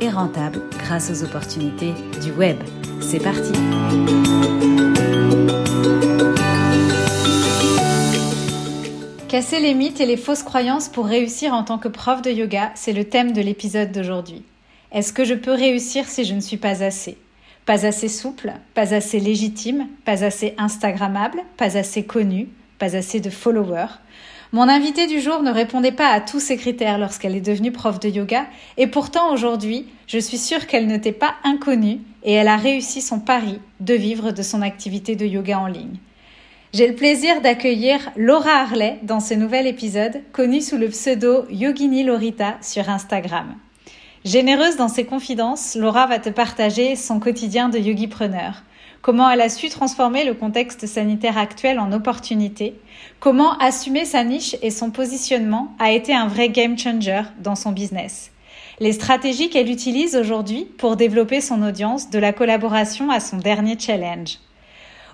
et rentable grâce aux opportunités du web. C'est parti Casser les mythes et les fausses croyances pour réussir en tant que prof de yoga, c'est le thème de l'épisode d'aujourd'hui. Est-ce que je peux réussir si je ne suis pas assez? Pas assez souple, pas assez légitime, pas assez Instagrammable, pas assez connu, pas assez de followers? Mon invitée du jour ne répondait pas à tous ces critères lorsqu'elle est devenue prof de yoga, et pourtant aujourd'hui, je suis sûre qu'elle n'était pas inconnue et elle a réussi son pari de vivre de son activité de yoga en ligne. J'ai le plaisir d'accueillir Laura Harley dans ce nouvel épisode, connue sous le pseudo Yogini Lorita sur Instagram. Généreuse dans ses confidences, Laura va te partager son quotidien de yogipreneur comment elle a su transformer le contexte sanitaire actuel en opportunité, comment assumer sa niche et son positionnement a été un vrai game changer dans son business? Les stratégies qu'elle utilise aujourd'hui pour développer son audience de la collaboration à son dernier challenge.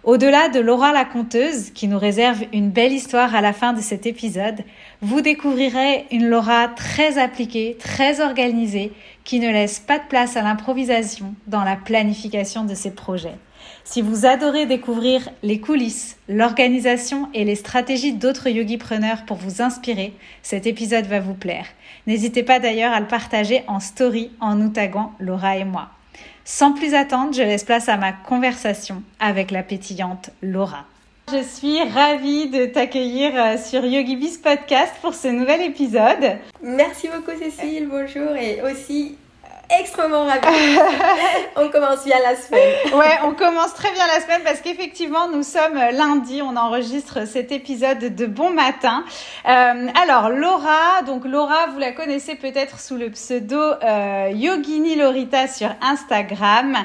Au-delà de Laura la conteuse, qui nous réserve une belle histoire à la fin de cet épisode, vous découvrirez une Laura très appliquée, très organisée, qui ne laisse pas de place à l'improvisation dans la planification de ses projets. Si vous adorez découvrir les coulisses, l'organisation et les stratégies d'autres yogipreneurs pour vous inspirer, cet épisode va vous plaire. N'hésitez pas d'ailleurs à le partager en story en nous taguant Laura et moi. Sans plus attendre, je laisse place à ma conversation avec la pétillante Laura. Je suis ravie de t'accueillir euh, sur YogiBiz Podcast pour ce nouvel épisode. Merci beaucoup Cécile, bonjour et aussi extrêmement ravie. on commence bien la semaine. ouais, on commence très bien la semaine parce qu'effectivement, nous sommes lundi, on enregistre cet épisode de bon matin. Euh, alors, Laura, donc Laura, vous la connaissez peut-être sous le pseudo euh, Yogini Lorita sur Instagram.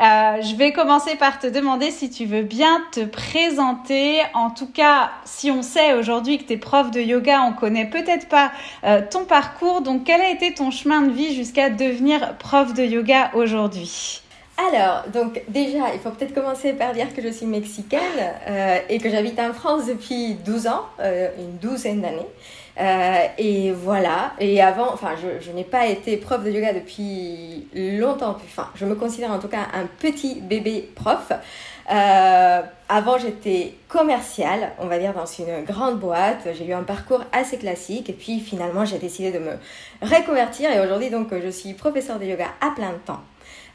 Euh, je vais commencer par te demander si tu veux bien te présenter. En tout cas, si on sait aujourd'hui que tu es prof de yoga, on connaît peut-être pas euh, ton parcours. Donc, quel a été ton chemin de vie jusqu'à devenir prof de yoga aujourd'hui alors, donc déjà, il faut peut-être commencer par dire que je suis mexicaine euh, et que j'habite en France depuis 12 ans, euh, une douzaine d'années. Euh, et voilà, et avant, enfin, je, je n'ai pas été prof de yoga depuis longtemps, enfin, je me considère en tout cas un petit bébé prof. avant, j'étais commerciale, on va dire, dans une grande boîte. J'ai eu un parcours assez classique et puis finalement, j'ai décidé de me reconvertir et aujourd'hui, donc, je suis professeur de yoga à plein temps.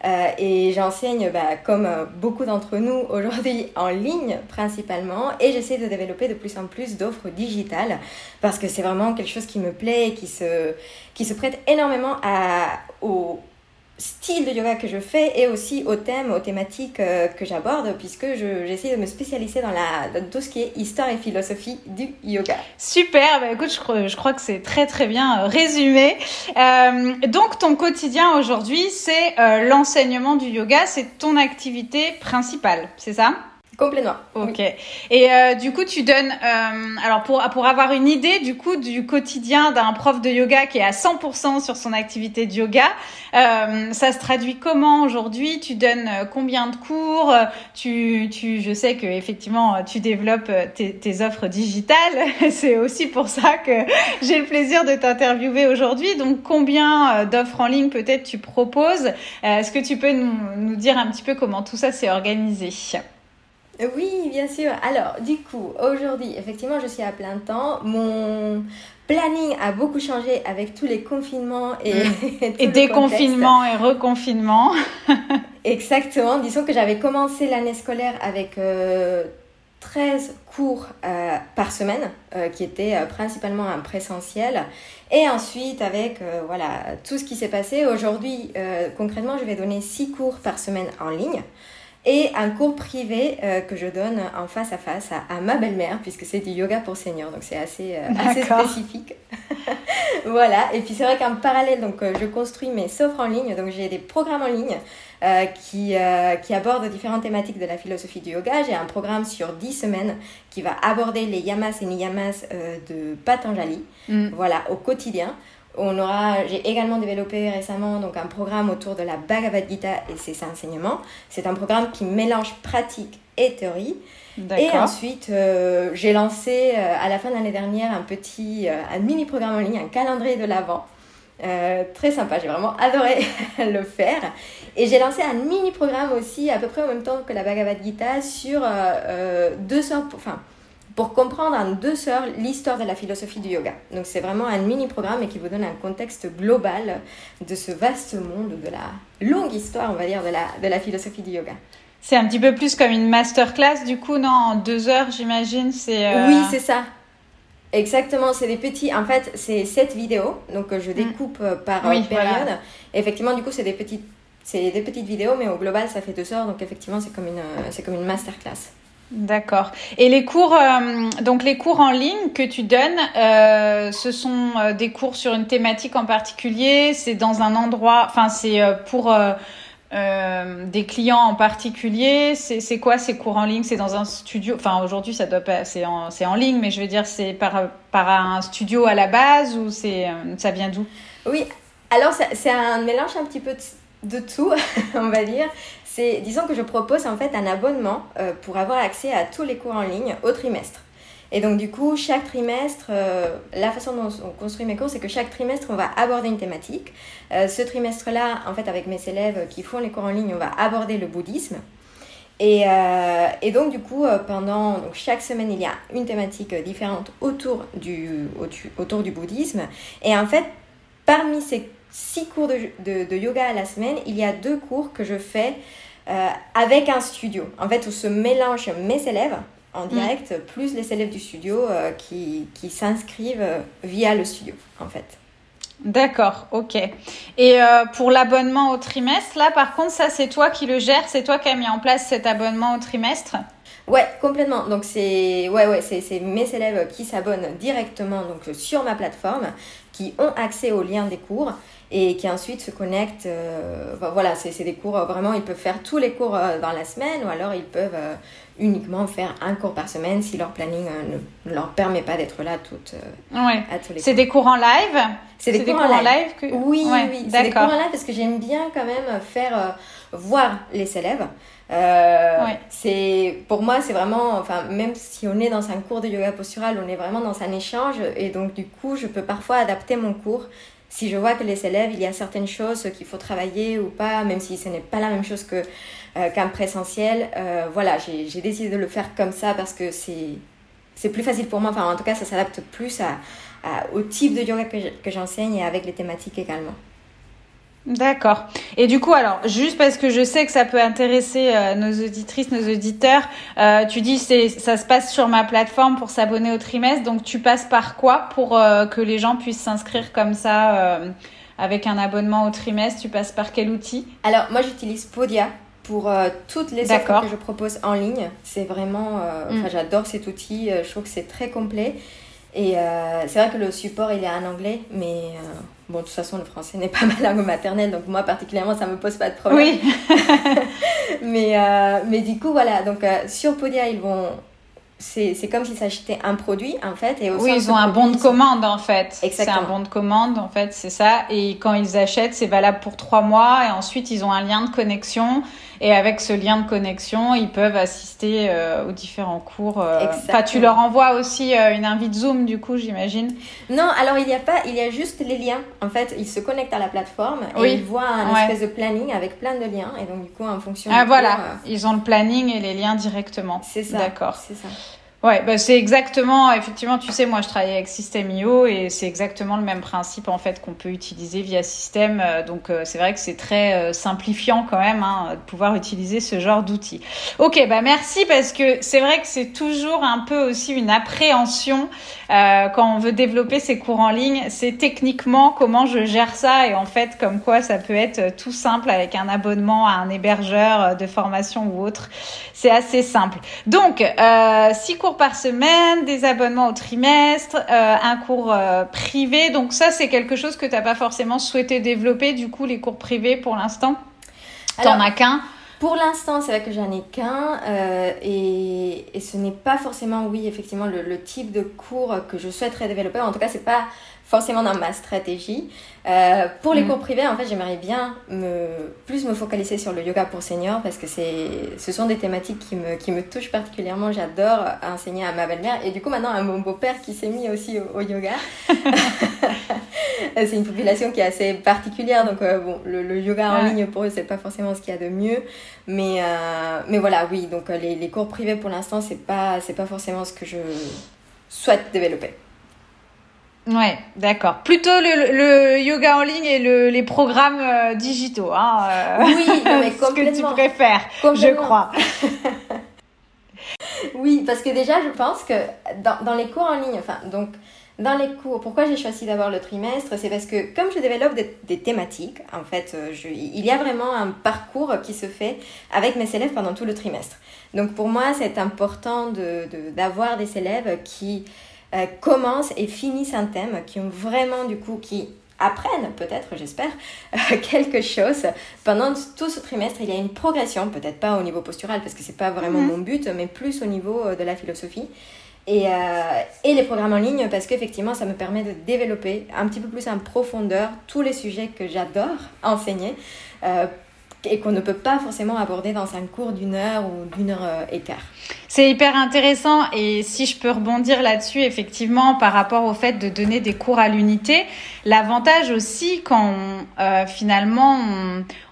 Euh, et j'enseigne, bah, comme euh, beaucoup d'entre nous aujourd'hui, en ligne principalement. Et j'essaie de développer de plus en plus d'offres digitales parce que c'est vraiment quelque chose qui me plaît et qui se, qui se prête énormément à, aux style de yoga que je fais et aussi aux thèmes, aux thématiques euh, que j'aborde, puisque j'essaie de me spécialiser dans, la, tout ce qui est histoire et philosophie du yoga. Super, bah écoute, je crois, je crois que c'est très très bien euh, résumé. Euh, donc ton quotidien aujourd'hui, c'est l'enseignement du yoga, c'est ton activité principale, c'est ça? Complètement. Ok. Et euh, du coup, tu donnes, euh, alors pour, pour avoir une idée du coup du quotidien d'un prof de yoga qui est à 100% sur son activité de yoga, euh, ça se traduit comment aujourd'hui? Tu donnes euh, combien de cours? Tu, tu, Je sais que effectivement, tu développes tes, tes offres digitales. C'est aussi pour ça que j'ai le plaisir de t'interviewer aujourd'hui. Donc, combien d'offres en ligne peut-être tu proposes? Est-ce que tu peux nous, nous dire un petit peu comment tout ça s'est organisé? Oui, bien sûr. Alors, du coup, aujourd'hui, effectivement, je suis à plein temps. Mon planning a beaucoup changé avec tous les confinements et, mm. et, déconfinements et reconfinements. Exactement. Disons que j'avais commencé l'année scolaire avec 13 euh, cours euh, par semaine, euh, qui étaient principalement en présentiel. Et ensuite, avec voilà, tout ce qui s'est passé, aujourd'hui, concrètement, je vais donner 6 cours par semaine en ligne. Et un cours privé euh, que je donne en face à face à, ma belle-mère, puisque c'est du yoga pour seniors, donc c'est assez, euh, assez spécifique. voilà, et puis c'est vrai qu'en parallèle, donc, euh, je construis mes offres en ligne, donc j'ai des programmes en ligne qui, qui abordent différentes thématiques de la philosophie du yoga. J'ai un programme sur 10 semaines qui va aborder les yamas et niyamas de Patanjali, mm. voilà, au quotidien. On aura, j'ai également développé récemment donc un programme autour de la Bhagavad Gita et ses enseignements. C'est un programme qui mélange pratique et théorie. Et ensuite, euh, j'ai lancé euh, à la fin de l'année dernière un petit, euh, un mini programme en ligne, un calendrier de l'Avent. très sympa, j'ai vraiment adoré le faire. Et j'ai lancé un mini programme aussi, à peu près en même temps que la Bhagavad Gita, sur 200, enfin, pour comprendre en deux sœurs l'histoire de la philosophie du yoga. Donc c'est vraiment un mini-programme et qui vous donne un contexte global de ce vaste monde, de la longue histoire, on va dire, de la, de la philosophie du yoga. C'est un petit peu plus comme une masterclass, du coup, non En deux heures, j'imagine c'est euh, Oui, c'est ça. Exactement, c'est des petits. En fait, c'est sept vidéos, donc je mm. découpe euh, par période. Effectivement, du coup, c'est des petites, c'est des petites vidéos, mais au global, ça fait deux heures, donc effectivement, c'est comme une, c'est comme une masterclass. D'accord. Et les cours, euh, donc les cours en ligne que tu donnes, euh, ce sont euh, des cours sur une thématique en particulier. C'est dans un endroit, enfin c'est pour des clients en particulier. C'est quoi ces cours en ligne? C'est dans un studio. Enfin aujourd'hui ça doit pas, c'est en, en ligne, mais je veux dire c'est par par un studio à la base ou c'est ça vient d'où? Oui. Alors c'est un mélange un petit peu de tout, on va dire disons que je propose en fait un abonnement euh, pour avoir accès à tous les cours en ligne au trimestre. Et donc du coup, chaque trimestre, euh, la façon dont on construit mes cours, c'est que chaque trimestre, on va aborder une thématique. Euh, ce trimestre-là, en fait, avec mes élèves qui font les cours en ligne, on va aborder le bouddhisme. Et, et donc du coup, pendant donc, chaque semaine, il y a une thématique différente autour du, autour du bouddhisme. Et en fait, parmi ces six cours de, de, yoga à la semaine, il y a deux cours que je fais euh, avec un studio, en fait, où se mélangent mes élèves en mm. direct, plus les élèves du studio euh, qui, qui s'inscrivent euh, via le studio, en fait. D'accord, ok. Et pour l'abonnement au trimestre, là, par contre, ça, c'est toi qui le gères, c'est toi qui as mis en place cet abonnement au trimestre? Ouais, complètement. Donc c'est ouais ouais, c'est mes élèves qui s'abonnent directement donc sur ma plateforme, qui ont accès aux liens des cours et qui ensuite se connectent. Euh, voilà, c'est des cours, euh, vraiment, ils peuvent faire tous les cours euh, dans la semaine ou alors ils peuvent uniquement faire un cours par semaine si leur planning ne, leur permet pas d'être là toutes, ouais. à tous les C'est des cours en live C'est des, cours, en live, que... Oui, oui, c'est des cours en live parce que j'aime bien quand même faire voir les élèves. c'est pour moi c'est vraiment enfin même si on est dans un cours de yoga postural on est vraiment dans un échange et donc du coup je peux parfois adapter mon cours si je vois que les élèves, il y a certaines choses qu'il faut travailler ou pas, même si ce n'est pas la même chose que, euh, qu'un présentiel, euh, voilà, j'ai, décidé de le faire comme ça parce que c'est, plus facile pour moi. Enfin, en tout cas, ça s'adapte plus au type de yoga que j'enseigne et avec les thématiques également. D'accord. Et du coup, alors, juste parce que je sais que ça peut intéresser euh, nos auditrices, nos auditeurs, euh, tu dis c'est ça se passe sur ma plateforme pour s'abonner au trimestre, donc tu passes par quoi pour euh, que les gens puissent s'inscrire comme ça avec un abonnement au trimestre? Tu passes par quel outil? Alors, moi, j'utilise Podia pour toutes les offres que je propose en ligne. C'est vraiment, mm. j'adore cet outil. je trouve que c'est très complet. Et c'est vrai que le support, il est en anglais, mais Bon, de toute façon, le français n'est pas ma langue maternelle, donc moi particulièrement, ça me pose pas de problème. Oui. mais, euh, mais du coup, voilà, donc euh, sur Podia, ils vont. C'est comme s'ils s'achetaient un produit, en fait. Et oui, ils ont un bon de commande, en fait. C'est un bon de commande, en fait, c'est ça. Et quand ils achètent, c'est valable pour trois mois. Et ensuite, ils ont un lien de connexion. Et avec ce lien de connexion, ils peuvent assister euh, aux différents cours. Euh. Enfin, tu leur envoies aussi euh, une invite Zoom, du coup, j'imagine Non, alors il n'y a pas, il y a juste les liens. En fait, ils se connectent à la plateforme et ils voient un espèce de planning avec plein de liens. Et donc, du coup, en fonction. Ah, voilà, ils ont le planning et les liens directement. C'est ça. D'accord. C'est ça. Ouais, bah c'est exactement, effectivement, tu sais, moi je travaille avec System.io et c'est exactement le même principe en fait qu'on peut utiliser via System. Euh, donc euh, c'est vrai que c'est très euh, simplifiant quand même hein, de pouvoir utiliser ce genre d'outils. Ok, bah merci parce que c'est vrai que c'est toujours un peu aussi une appréhension quand on veut développer ses cours en ligne. C'est techniquement comment je gère ça et en fait comme quoi ça peut être tout simple avec un abonnement à un hébergeur de formation ou autre. C'est assez simple. Donc, six cours par semaine, des abonnements au trimestre, euh, un cours euh, privé. Donc ça, c'est quelque chose que tu n'as pas forcément souhaité développer, du coup, les cours privés pour l'instant? T'en as qu'un? pour l'instant, c'est vrai que j'en ai qu'un euh, et, et, ce n'est pas forcément, oui, effectivement, le, le, type de cours que je souhaiterais développer. En tout cas, c'est pas forcément dans ma stratégie. Euh, pour les mm. cours privés, en fait, j'aimerais bien me, plus me focaliser sur le yoga pour seniors parce que c'est, ce sont des thématiques qui me, qui me touchent particulièrement. J'adore enseigner à ma belle-mère et du coup maintenant à mon beau-père qui s'est mis aussi au, yoga. c'est une population qui est assez particulière, donc euh, bon, le, yoga en ligne pour eux, c'est pas forcément ce qu'il y a de mieux. Mais, euh, mais voilà, oui, donc les, les cours privés pour l'instant, c'est pas, c'est pas forcément ce que je souhaite développer. Ouais, d'accord. Plutôt le, le, yoga en ligne et le, les programmes euh, digitaux. Hein, euh, oui, mais ce que tu préfères, je crois. oui, parce que déjà, je pense que dans, dans, les cours en ligne, enfin, donc, dans les cours, pourquoi j'ai choisi d'avoir le trimestre C'est parce que comme je développe des, des thématiques, en fait, euh, je, il y a vraiment un parcours qui se fait avec mes élèves pendant tout le trimestre. Donc pour moi, c'est important d'avoir de, des élèves qui euh, commencent et finissent un thème, qui ont vraiment du coup, qui apprennent peut-être, j'espère, euh, quelque chose. Pendant tout ce trimestre, il y a une progression, peut-être pas au niveau postural parce que c'est pas vraiment mhm. mon but, mais plus au niveau euh, de la philosophie. Et, et les programmes en ligne parce qu'effectivement, ça me permet de développer un petit peu plus en profondeur tous les sujets que j'adore enseigner et qu'on ne peut pas forcément aborder dans un cours d'une heure ou d'une heure et quart. C'est hyper intéressant et si je peux rebondir là-dessus, effectivement, par rapport au fait de donner des cours à l'unité, l'avantage aussi quand euh, finalement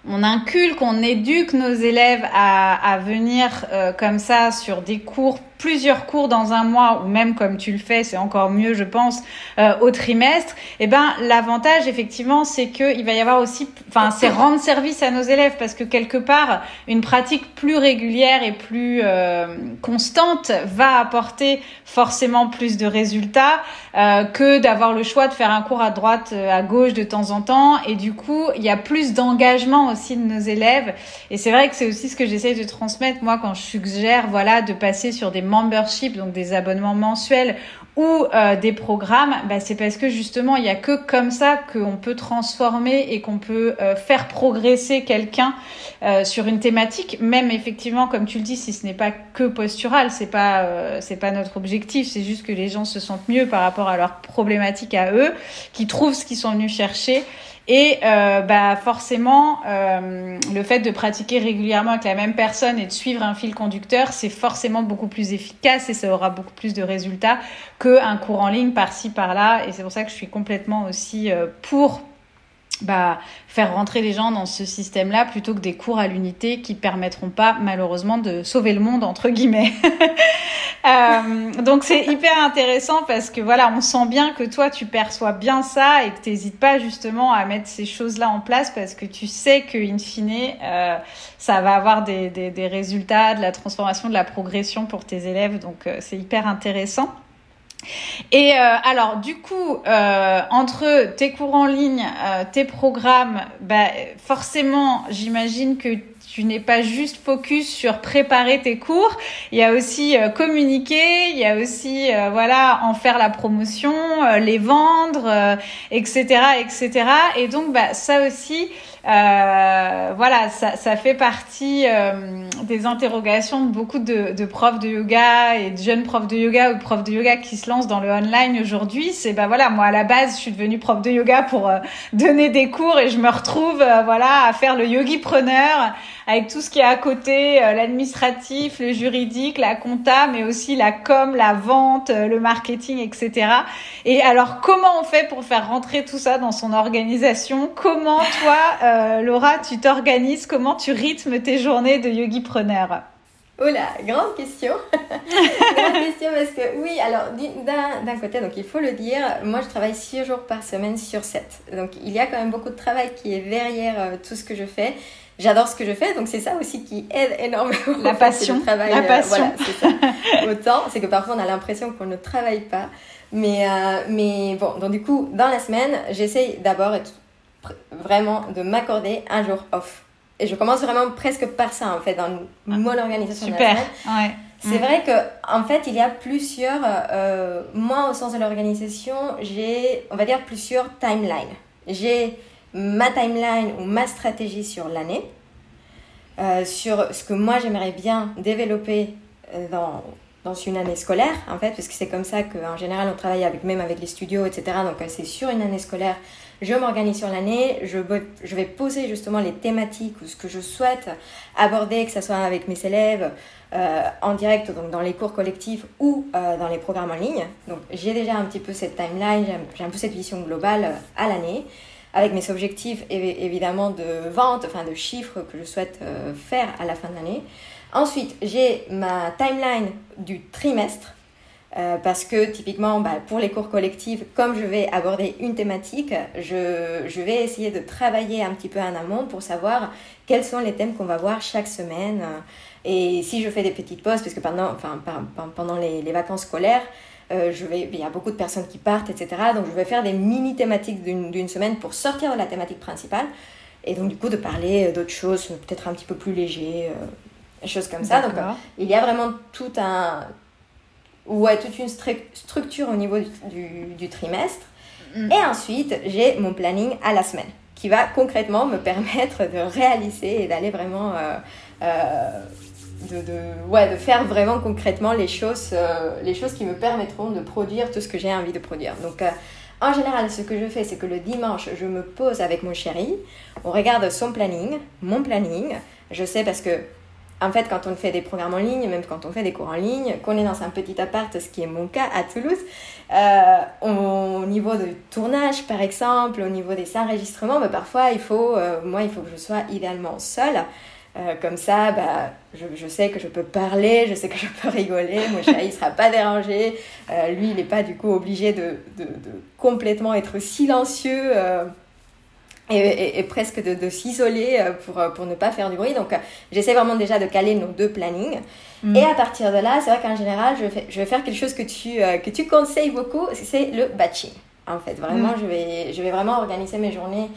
on, inculque, on éduque nos élèves à, à venir euh, comme ça sur des cours, plusieurs cours dans un mois, ou même comme tu le fais, c'est encore mieux, je pense, euh, au trimestre. Eh ben, l'avantage, effectivement, c'est que il va y avoir aussi, enfin, c'est rendre service à nos élèves parce que quelque part, une pratique plus régulière et plus euh, constante va apporter forcément plus de résultats euh, que d'avoir le choix de faire un cours à droite, à gauche de temps en temps. Et du coup, il y a plus d'engagement aussi de nos élèves. Et c'est vrai que c'est aussi ce que j'essaie de transmettre moi quand je suggère voilà de passer sur des memberships, donc des abonnements mensuels ou euh, des programmes, bah, c'est parce que justement, il n'y a que comme ça qu'on peut transformer et qu'on peut euh, faire progresser quelqu'un euh, sur une thématique, même effectivement, comme tu le dis, si ce n'est pas que postural, c'est pas c'est pas notre objectif, c'est juste que les gens se sentent mieux par rapport à leurs problématiques à eux, qu'ils trouvent ce qu'ils sont venus chercher et euh, bah forcément, euh, le fait de pratiquer régulièrement avec la même personne et de suivre un fil conducteur, c'est forcément beaucoup plus efficace et ça aura beaucoup plus de résultats qu'un cours en ligne par-ci par-là. Et c'est pour ça que je suis complètement aussi euh, pour bah, faire rentrer les gens dans ce système-là plutôt que des cours à l'unité qui permettront pas malheureusement de sauver le monde entre guillemets. euh, donc c'est hyper intéressant parce que voilà, on sent bien que toi tu perçois bien ça et que tu n'hésites pas justement à mettre ces choses-là en place parce que tu sais que in fine euh, ça va avoir des, des, des, résultats, de la transformation, de la progression pour tes élèves. Donc euh, c'est hyper intéressant. Et euh, alors, du coup, euh, entre tes cours en ligne, euh, tes programmes, bah, forcément, j'imagine que tu n'es pas juste focus sur préparer tes cours, il y a aussi communiquer, il y a aussi voilà en faire la promotion, les vendre, etc., etc. Et donc bah ça aussi, voilà, ça, ça fait partie des interrogations de beaucoup de, de, profs de yoga et de jeunes profs de yoga ou profs de yoga qui se lancent dans le online aujourd'hui. C'est bah voilà, moi à la base, je suis devenue prof de yoga pour donner des cours et je me retrouve voilà à faire le yogi preneur avec tout ce qui est à côté, euh, l'administratif, le juridique, la compta, mais aussi la com, la vente, euh, le marketing, etc. Et alors, comment on fait pour faire rentrer tout ça dans son organisation? Comment toi, euh, Laura, tu t'organises Comment tu rythmes tes journées de yogi preneur Oh là, grande question. grande question parce que oui, alors d'un côté, donc il faut le dire, moi je travaille 6 jours par semaine sur 7. Donc il y a quand même beaucoup de travail qui est derrière euh, tout ce que je fais. J'adore ce que je fais, donc c'est ça aussi qui aide énormément. La passion. travail, la passion. voilà, c'est ça. Autant, c'est que parfois on a l'impression qu'on ne travaille pas. Mais, euh, mais bon, donc du coup, dans la semaine, j'essaye d'abord vraiment de m'accorder un jour off et je commence vraiment presque par ça, en fait, dans mon organisation Super. Ouais. C'est vrai que en fait, il y a plusieurs. Euh, moi, au sens de l'organisation, j'ai, on va dire, plusieurs timelines. J'ai ma timeline ou ma stratégie sur l'année, euh, sur ce que moi j'aimerais bien développer euh, dans, dans une année scolaire, en fait, parce que c'est comme ça qu'en général on travaille avec, même avec les studios, etc. Donc c'est sur une année scolaire je m'organise sur l'année, je, vais poser justement les thématiques ou ce que je souhaite aborder, que ce soit avec mes élèves euh, en direct, donc dans les cours collectifs ou euh, dans les programmes en ligne. Donc j'ai déjà un petit peu cette timeline, j'ai un peu cette vision globale euh, à l'année, avec mes objectifs évidemment de vente, enfin de chiffres que je souhaite faire à la fin de l'année. Ensuite, j'ai ma timeline du trimestre euh, parce que typiquement, bah, pour les cours collectifs, comme je vais aborder une thématique, je, je, vais essayer de travailler un petit peu en amont pour savoir quels sont les thèmes qu'on va voir chaque semaine. Et si je fais des petites pauses, parce que pendant, enfin, pendant les, les vacances scolaires, euh, je vais, il y a beaucoup de personnes qui partent, etc. Donc je vais faire des mini thématiques d'une semaine pour sortir de la thématique principale. Et donc du coup de parler d'autres choses, peut-être un petit peu plus léger, euh, choses comme ça. Donc il y a vraiment tout un ouais, toute une structure au niveau du, du, trimestre. Mm. Et ensuite, j'ai mon planning à la semaine qui va concrètement me permettre de réaliser et d'aller vraiment. Euh, euh, de, de, ouais, de faire vraiment concrètement les choses, euh, les choses qui me permettront de produire tout ce que j'ai envie de produire. Donc, en général, ce que je fais, c'est que le dimanche, je me pose avec mon chéri, on regarde son planning, mon planning. Je sais parce que en fait, quand on fait des programmes en ligne, même quand on fait des cours en ligne, qu'on est dans un petit appart, ce qui est mon cas à Toulouse, euh, au niveau du tournage, par exemple, au niveau des enregistrements, bah, parfois, il faut, euh, moi, il faut que je sois idéalement seule. Euh, comme ça, bah, je, sais que je peux parler, je sais que je peux rigoler, mon chéri ne sera pas dérangé, lui, il n'est pas du coup obligé de complètement être silencieux et, presque de, s'isoler euh, pour, euh, pour ne pas faire du bruit. Donc, euh, j'essaie vraiment déjà de caler nos deux plannings. Mm. Et à partir de là, c'est vrai qu'en général, je, je vais faire quelque chose que tu, que tu conseilles beaucoup, c'est le batching. En fait, vraiment, mm. je, vais, je vais vraiment organiser mes journées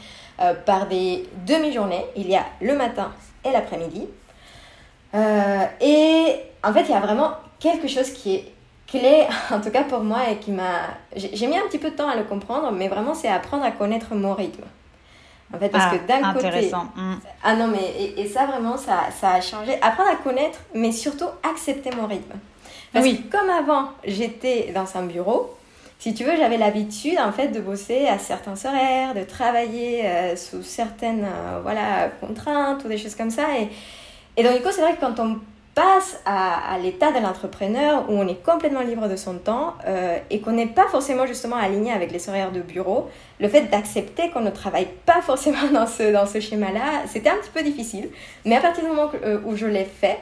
par des demi-journées. Il y a le matin et l'après-midi. et en fait, il y a vraiment quelque chose qui est clé, en tout cas pour moi, et qui m'a... J'ai mis un petit peu de temps à le comprendre, mais vraiment, c'est apprendre à connaître mon rythme. En fait, parce ah, que d'un côté. Mm. Ah non, mais. Et, ça, vraiment, ça, ça a changé. Apprendre à connaître, mais surtout accepter mon rythme. Parce oui. que comme avant, j'étais dans un bureau, si tu veux, j'avais l'habitude, en fait, de bosser à certains horaires, de travailler euh, sous certaines euh, voilà, contraintes ou des choses comme ça. Et, et donc, du coup, c'est vrai que quand on passe à, l'état de l'entrepreneur où on est complètement libre de son temps euh, et qu'on n'est pas forcément justement aligné avec les horaires de bureau, le fait d'accepter qu'on ne travaille pas forcément dans ce, dans ce schéma-là, c'était un petit peu difficile. Mais à partir du moment euh, où je l'ai fait,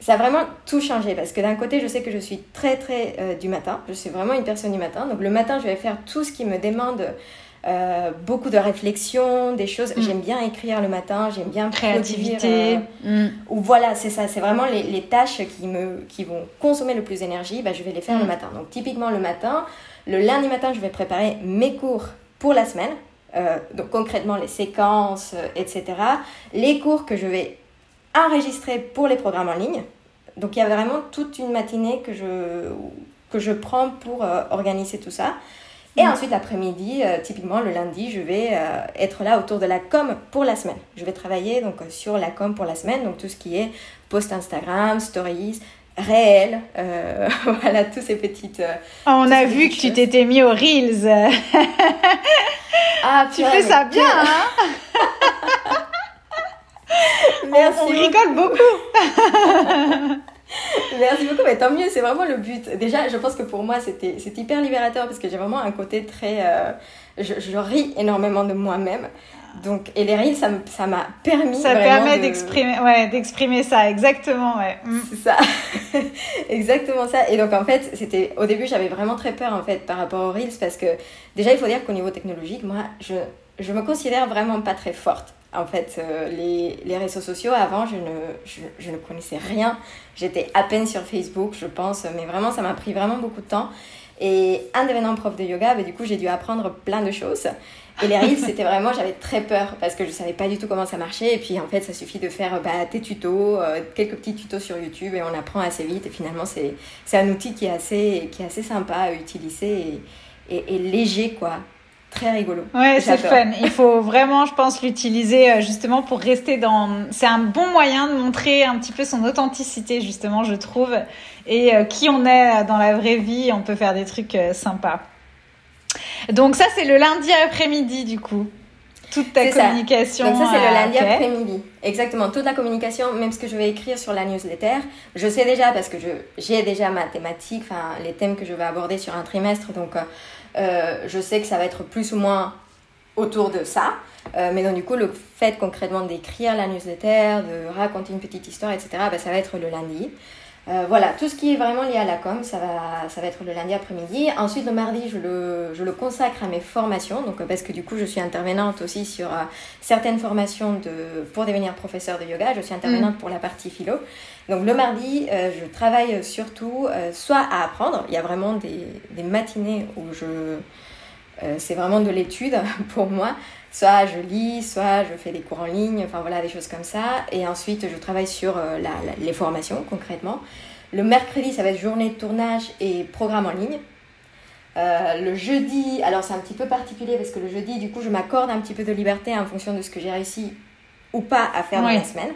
ça a vraiment tout changé parce que d'un côté, je sais que je suis très très euh, du matin, je suis vraiment une personne du matin. Donc le matin, je vais faire tout ce qui me demande euh, beaucoup de réflexion, des choses. Mm. J'aime bien écrire le matin, j'aime bien créativité. Euh, mm. Ou voilà, c'est ça, c'est vraiment les, les, tâches qui me qui vont consommer le plus d'énergie. Bah, je vais les faire le mm. matin. Donc typiquement le matin, le lundi matin, je vais préparer mes cours pour la semaine. Euh, donc concrètement les séquences, etc. Les cours que je vais enregistrer pour les programmes en ligne. Donc il y a vraiment toute une matinée que je, que je prends pour organiser tout ça. Et mm. ensuite, l'après-midi, euh, typiquement le lundi, je vais euh, être là autour de la com pour la semaine. Je vais travailler donc euh, sur la com pour la semaine, donc tout ce qui est post Instagram, stories, réel, voilà, tous ces petites. Ah, on a vu que tu t'étais mis aux Reels. ah, tu fais ça bien, hein Merci. on rigole beaucoup. Merci beaucoup, mais tant mieux, c'est vraiment le but. Déjà, je pense que pour moi, c'était hyper libérateur parce que j'ai vraiment un côté très. Euh, je, ris énormément de moi-même. Donc, et les reels, ça m'a permis. Ça permet d'exprimer ouais, d'exprimer ça, exactement, ouais. Mm. C'est ça. exactement ça. Et donc, en fait, c'était au début, j'avais vraiment très peur, en fait, par rapport aux reels, parce que déjà, il faut dire qu'au niveau technologique, moi, je, je me considère vraiment pas très forte. En fait, euh, les, les, réseaux sociaux, avant, je ne, je, je ne connaissais rien. J'étais à peine sur Facebook, je pense, mais vraiment, ça m'a pris vraiment beaucoup de temps. Et en devenant prof de yoga, bah, du coup, j'ai dû apprendre plein de choses. Et les reels, c'était vraiment, j'avais très peur parce que je savais pas du tout comment ça marchait. Et puis, en fait, ça suffit de faire bah, tes tutos, euh, quelques petits tutos sur YouTube et on apprend assez vite. Et finalement, c'est un outil qui est assez, qui est assez sympa à utiliser et, et léger, quoi très rigolo. Ouais, c'est fun. Il faut vraiment, je pense, l'utiliser euh, justement pour rester dans. C'est un bon moyen de montrer un petit peu son authenticité, justement, je trouve, et euh, qui on est dans la vraie vie. On peut faire des trucs euh, sympas. Donc ça, c'est le lundi après-midi, du coup. Toute ta communication. Donc ça, c'est le lundi après-midi. Exactement. Toute la communication, même ce que je vais écrire sur la newsletter, je sais déjà parce que j'ai déjà ma thématique, enfin les thèmes que je vais aborder sur un trimestre. Donc euh, je sais que ça va être plus ou moins autour de ça. Euh, mais donc, du coup, le fait concrètement d'écrire la newsletter, de raconter une petite histoire, etc., bah, ça va être le lundi. Euh, voilà, tout ce qui est vraiment lié à la com, ça va, ça va être le lundi après-midi. Ensuite, le mardi, je le, je le, consacre à mes formations, donc, parce que du coup, je suis intervenante aussi sur certaines formations de, pour devenir professeur de yoga. Je suis intervenante mm. pour la partie philo. Donc le mardi, euh, je travaille surtout euh, soit à apprendre, il y a vraiment des, des matinées où je... Euh, c'est vraiment de l'étude pour moi. Soit je lis, soit je fais des cours en ligne, enfin voilà, des choses comme ça. Et ensuite, je travaille sur la, les formations concrètement. Le mercredi, ça va être journée de tournage et programme en ligne. le jeudi, alors c'est un petit peu particulier parce que le jeudi, du coup, je m'accorde un petit peu de liberté en fonction de ce que j'ai réussi ou pas à faire dans la semaine.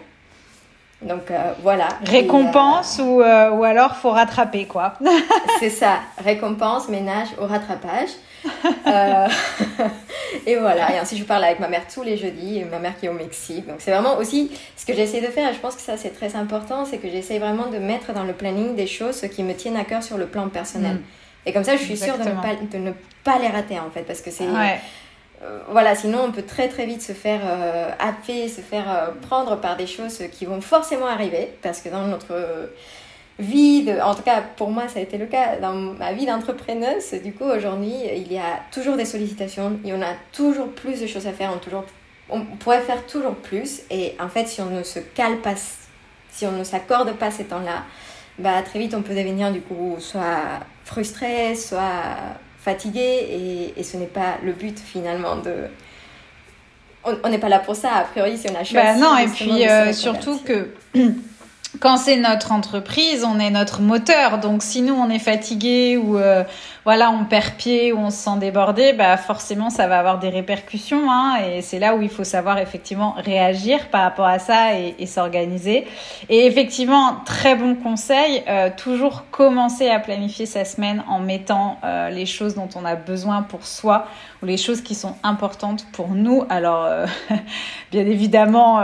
Donc euh, voilà. Récompense ou, euh, ou alors faut rattraper quoi. c'est ça, récompense, ménage au rattrapage. Euh, et voilà, et ainsi je parle avec ma mère tous les jeudis, ma mère qui est au Mexique. Donc c'est vraiment aussi ce que j'essaie de faire, et je pense que ça c'est très important, c'est que j'essaie vraiment de mettre dans le planning des choses qui me tiennent à cœur sur le plan personnel. Mm. Et comme ça je suis sûre de ne, pas, de ne pas les rater en fait, parce que c'est... Euh, voilà, sinon on peut très très vite se faire euh, happer, se faire euh, prendre par des choses qui vont forcément arriver, parce que dans notre vie, en tout cas pour moi ça a été le cas, dans ma vie d'entrepreneuse, du coup aujourd'hui il y a toujours des sollicitations, il y en a toujours plus de choses à faire, on, toujours, on pourrait faire toujours plus, et en fait si on ne se cale pas, si on ne s'accorde pas ces temps-là, bah, très vite on peut devenir du coup soit frustré, soit fatigué et, ce n'est pas le but finalement de on n'est pas là pour ça a priori si on a choisi bah non et puis euh, surtout que quand c'est notre entreprise, on est notre moteur. Donc, si nous on est fatigué ou euh, voilà, on perd pied ou on se sent débordé, bah forcément ça va avoir des répercussions. Hein, et c'est là où il faut savoir effectivement réagir par rapport à ça et, s'organiser. Et effectivement, très bon conseil, euh, toujours commencer à planifier sa semaine en mettant euh, les choses dont on a besoin pour soi ou les choses qui sont importantes pour nous. Alors, bien évidemment,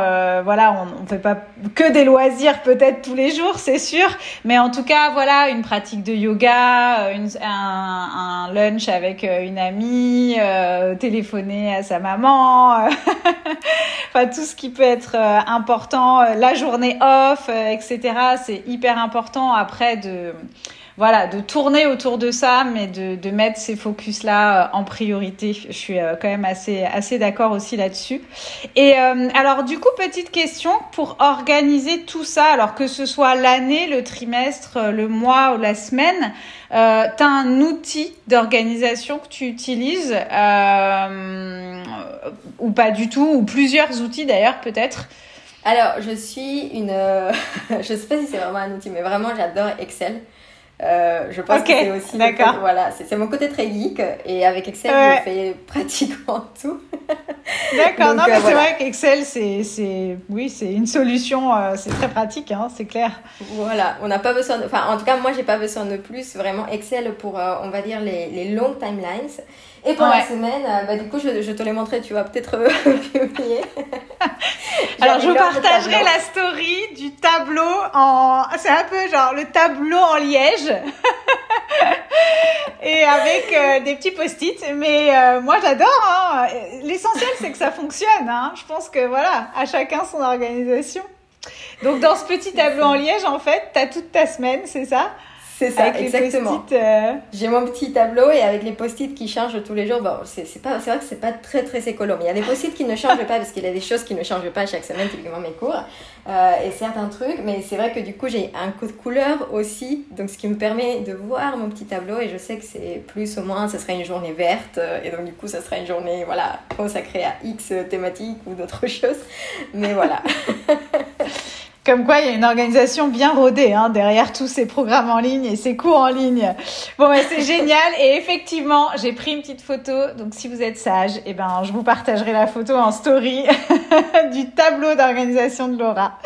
voilà, on ne fait pas que des loisirs peut-être tous les jours, c'est sûr. Mais en tout cas, voilà, une pratique de yoga, un, un, lunch avec euh, une amie, euh, téléphoner à sa maman, enfin tout ce qui peut être euh, important, la journée off, etc. C'est hyper important après de voilà, de tourner autour de ça, mais de, de mettre ces focus-là euh, en priorité. Je suis euh, quand même assez, assez d'accord aussi là-dessus. Et euh, alors, du coup, petite question, pour organiser tout ça, alors que ce soit l'année, le trimestre, le mois ou la semaine, euh, tu un outil d'organisation que tu utilises euh, ou pas du tout, ou plusieurs outils d'ailleurs peut-être? Alors, je suis une. je sais pas si c'est vraiment un outil, mais vraiment, j'adore Excel. Euh, je pense que c'est aussi d'accord. voilà, c'est mon côté très geek et avec Excel je fais pratiquement tout. D'accord, non euh, mais c'est vrai qu'Excel c'est oui c'est une solution, euh, c'est très pratique, hein, c'est clair. Voilà, on n'a pas besoin, de... enfin en tout cas moi j'ai pas besoin de plus, vraiment Excel pour on va dire les, les long timelines. Et pour la semaine, bah, du coup, je, je, te l'ai montré, tu vas peut-être publier. Alors, je partagerai la story du tableau en. C'est un peu genre le tableau en liège. et avec euh, des petits post-it. Mais euh, moi, j'adore. Hein. L'essentiel, c'est que ça fonctionne. Hein. Je pense que voilà, à chacun son organisation. Donc, dans ce petit tableau en liège, en fait, tu as toute ta semaine, c'est ça? C'est ça, exactement. Euh, J'ai mon petit tableau et avec les post-it qui changent tous les jours. Bon, c'est pas, vrai que c'est pas très très écolo, mais il y a des post-it qui ne changent pas parce qu'il y a des choses qui ne changent pas chaque semaine, typiquement mes cours euh, et certains trucs. Mais c'est vrai que du coup j'ai un code couleur aussi, donc ce qui me permet de voir mon petit tableau et je sais que c'est plus ou moins, ce serait une journée verte et donc du coup ça sera une journée voilà consacrée à X thématique ou d'autres choses. Mais voilà. Comme quoi, il y a une organisation bien rodée hein, derrière tous ces programmes en ligne et ces cours en ligne. Bon, bah, c'est génial. Et effectivement, j'ai pris une petite photo. Donc, si vous êtes sage, eh ben, je vous partagerai la photo en story du tableau d'organisation de Laura.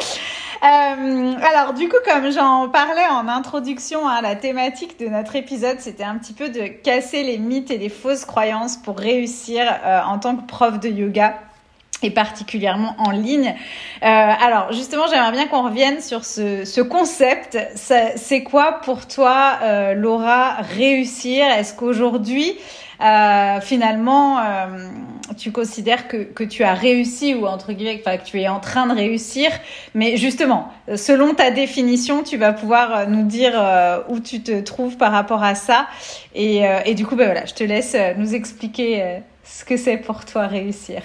Euh, alors du coup, comme j'en parlais en introduction, hein, la thématique de notre épisode, c'était un petit peu de casser les mythes et les fausses croyances pour réussir euh, en tant que prof de yoga et particulièrement en ligne. Euh, alors justement, j'aimerais bien qu'on revienne sur ce, ce concept. C'est quoi pour toi, euh, Laura, réussir? Est-ce qu'aujourd'hui, euh, finalement, euh, tu considères que, que tu as réussi ou entre guillemets, que tu es en train de réussir? Mais justement, selon ta définition, tu vas pouvoir euh, nous dire où tu te trouves par rapport à ça. Et, et du coup, ben voilà, je te laisse nous expliquer ce que c'est pour toi réussir.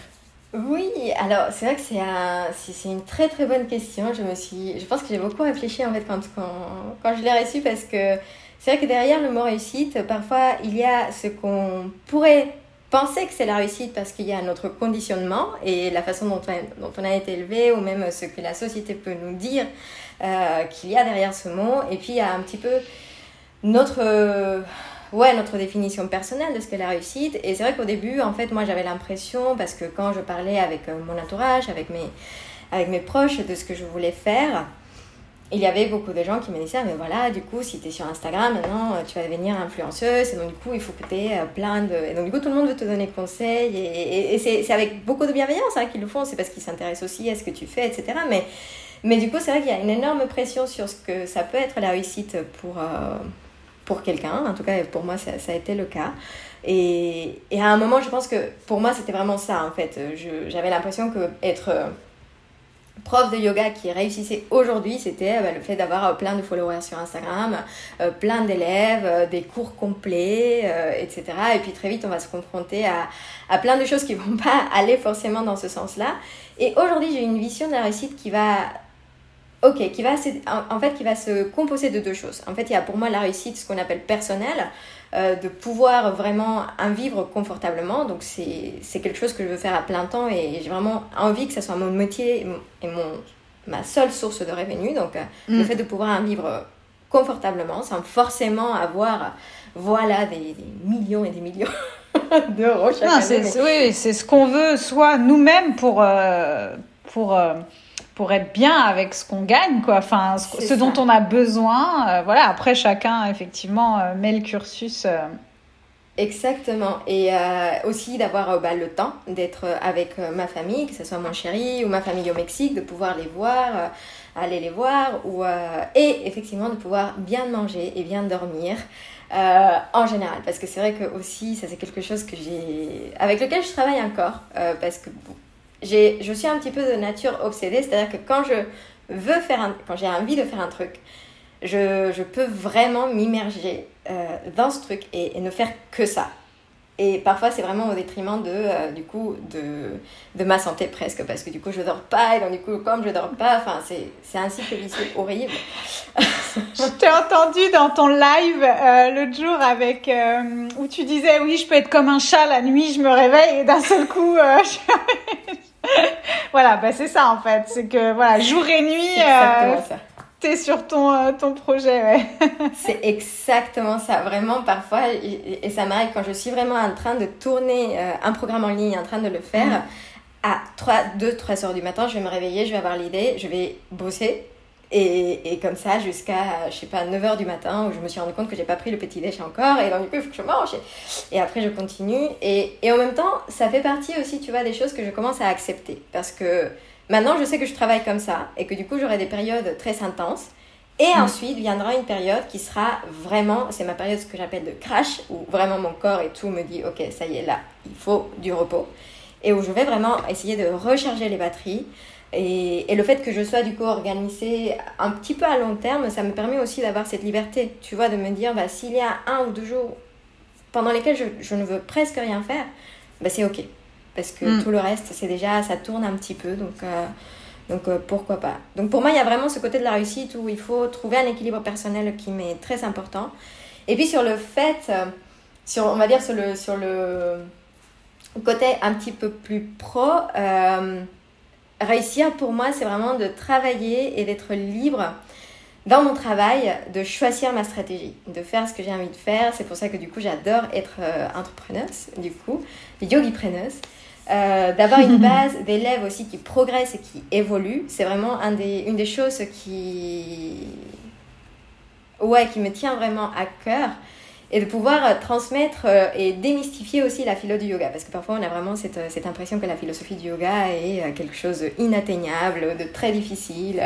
Oui, alors c'est vrai que c'est un, c'est une très très bonne question. Je me suis, je pense que j'ai beaucoup réfléchi en fait quand, quand, quand je l'ai reçu parce que c'est vrai que derrière le mot réussite, parfois il y a ce qu'on pourrait penser que c'est la réussite parce qu'il y a notre conditionnement et la façon dont on, a été élevé ou même ce que la société peut nous dire euh, qu'il y a derrière ce mot. Et puis il y a un petit peu notre ouais, notre définition personnelle de ce qu'est la réussite. Et c'est vrai qu'au début, en fait, moi, j'avais l'impression, parce que quand je parlais avec euh, mon entourage, avec mes, avec mes proches de ce que je voulais faire, il y avait beaucoup de gens qui me disaient, mais voilà, du coup, si tu es sur Instagram, maintenant, tu vas devenir influenceuse, et donc, du coup, il faut que tu euh, plein de... Et donc, du coup, tout le monde veut te donner conseils, et, et, c'est avec beaucoup de bienveillance hein, qu'ils le font, c'est parce qu'ils s'intéressent aussi à ce que tu fais, etc. Mais, mais du coup, c'est vrai qu'il y a une énorme pression sur ce que ça peut être la réussite pour... Euh, pour quelqu'un. En tout cas, pour moi, ça, a été le cas. Et, à un moment, je pense que pour moi, c'était vraiment ça, en fait. J'avais l'impression que être euh, prof de yoga qui réussissait aujourd'hui, c'était bah, le fait d'avoir euh, plein de followers sur Instagram, euh, plein d'élèves, des cours complets, etc. Et puis très vite, on va se confronter à, à plein de choses qui vont pas aller forcément dans ce sens-là. Et aujourd'hui, j'ai une vision de la réussite qui va Ok, qui va en fait qui va se composer de deux choses. En fait, il y a pour moi la réussite, ce qu'on appelle personnel, euh, de pouvoir vraiment en vivre confortablement. Donc c'est quelque chose que je veux faire à plein temps et j'ai vraiment envie que ça soit mon métier et mon, ma seule source de revenus. Donc euh, le mm. fait de pouvoir en vivre confortablement sans forcément avoir voilà des, millions et des millions d'euros chaque année. Oui, c'est ce qu'on veut, soit nous-mêmes pour, euh, pour pour être bien avec ce qu'on gagne, quoi. Enfin, ce, dont on a besoin. Euh, voilà. Après, chacun effectivement euh, met le cursus. Euh. Exactement. Et aussi d'avoir bah, le temps d'être avec ma famille, que ce soit mon chéri ou ma famille au Mexique, de pouvoir les voir, aller les voir, ou, et effectivement de pouvoir bien manger et bien dormir. en général, parce que c'est vrai que aussi, ça c'est quelque chose que j'ai, avec lequel je travaille encore, parce que je suis un petit peu de nature obsédée, c'est-à-dire que quand je veux faire quand j'ai envie de faire un truc, je, je peux vraiment m'immerger euh, dans ce truc et, ne faire que ça. Et parfois, c'est vraiment au détriment de, euh, du coup, de, de ma santé presque, parce que du coup, je dors pas, et donc du coup, comme je dors pas, enfin, c'est un cycle vicieux horrible. je t'ai entendu dans ton live euh, l'autre jour avec, où tu disais, oui, je peux être comme un chat la nuit, je me réveille, et d'un seul coup, je... voilà, bah c'est ça en fait. C'est que voilà, jour et nuit, euh, t'es sur ton, euh, ton projet. Ouais. c'est exactement ça. Vraiment, parfois, et, ça m'arrive quand je suis vraiment en train de tourner euh, un programme en ligne, en train de le faire. Mm. À 2-3 heures du matin, je vais me réveiller, je vais avoir l'idée, je vais bosser et, et, comme ça, jusqu'à, je sais pas, 9h du matin, où je me suis rendu compte que j'ai pas pris le petit déj encore, et donc du coup, il faut que je mange. Et, après, je continue. Et, et, en même temps, ça fait partie aussi, tu vois, des choses que je commence à accepter. Parce que maintenant, je sais que je travaille comme ça, et que du coup, j'aurai des périodes très intenses. Et mm. ensuite viendra une période qui sera vraiment, c'est ma période ce que j'appelle de crash, où vraiment mon corps et tout me dit, ok, ça y est, là, il faut du repos. Et où je vais vraiment essayer de recharger les batteries. Et, et le fait que je sois du coup organisée un petit peu à long terme, ça me permet aussi d'avoir cette liberté, tu vois, de me dire, bah, s'il y a un ou deux jours pendant lesquels je, je ne veux presque rien faire, bah, c'est ok. Parce que mm. tout le reste, c'est déjà, ça tourne un petit peu. Donc, euh, donc euh, pourquoi pas. Donc pour moi, il y a vraiment ce côté de la réussite où il faut trouver un équilibre personnel qui m'est très important. Et puis sur le fait, euh, sur, on va dire sur le, sur le côté un petit peu plus pro, réussir pour moi, c'est vraiment de travailler et d'être libre dans mon travail, de choisir ma stratégie, de faire ce que j'ai envie de faire. C'est pour ça que du coup, j'adore être entrepreneuse, du coup, yogipreneuse. Euh, d'avoir une base d'élèves aussi qui progressent et qui évoluent, c'est vraiment un des, une des choses qui, ouais, qui me tient vraiment à cœur. Et de pouvoir transmettre euh, et démystifier aussi la philo du yoga. Parce que parfois, on a vraiment cette, cette impression que la philosophie du yoga est euh, quelque chose d'inatteignable, de très difficile.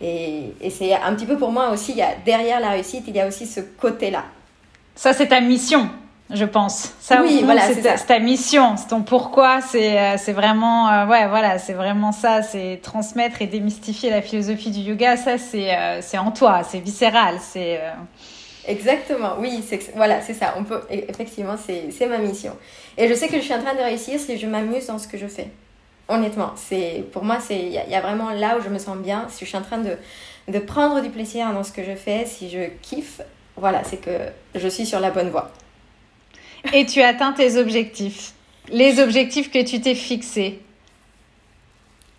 Et, et c'est un petit peu pour moi aussi, il y a, derrière la réussite, il y a aussi ce côté-là. Ça, c'est ta mission je pense. Ça, oui, voilà, c'est ta, mission, c'est ton pourquoi, c'est euh, c'est vraiment euh, ouais voilà, c'est vraiment ça, c'est transmettre et démystifier la philosophie du yoga, ça c'est euh, c'est en toi, c'est viscéral, c'est Exactement, oui, c'est voilà, c'est ça. On peut e, effectivement, c'est ma mission. Et je sais que je suis en train de réussir si je m'amuse dans ce que je fais. Honnêtement, c'est pour moi c'est il y, y, a vraiment là où je me sens bien, si je suis en train de de prendre du plaisir dans ce que je fais, si je kiffe, voilà, c'est que je suis sur la bonne voie et tu atteins tes objectifs. Les objectifs que tu t'es fixés.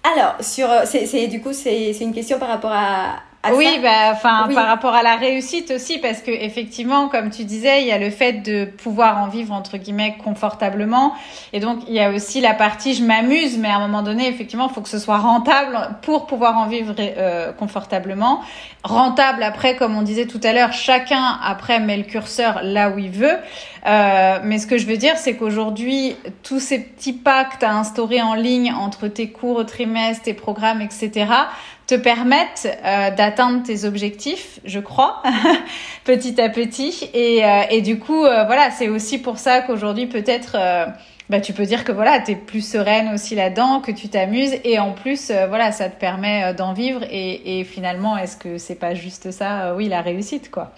Alors, sur, euh, c'est, du coup, c'est, une question par rapport à, oui, bah, enfin, par rapport à la réussite aussi, parce que effectivement, comme tu disais, il y a le fait de pouvoir en vivre entre guillemets confortablement, et donc il y a aussi la partie je m'amuse, mais à un moment donné, effectivement, il faut que ce soit rentable pour pouvoir en vivre euh, confortablement. Rentable après, comme on disait tout à l'heure, chacun après met le curseur là où il veut. Euh, mais ce que je veux dire, c'est qu'aujourd'hui, tous ces petits pactes à instaurer en ligne entre tes cours au trimestre, tes programmes, etc., te permettent euh, d'atteindre tes objectifs, je crois, petit à petit. Et, euh, et du coup, euh, voilà, c'est aussi pour ça qu'aujourd'hui, peut-être, bah, tu peux dire que voilà, tu es plus sereine aussi là-dedans, que tu t'amuses. Et en plus, voilà, ça te permet d'en vivre. Et, et finalement, est-ce que c'est pas juste ça, oui, la réussite, quoi?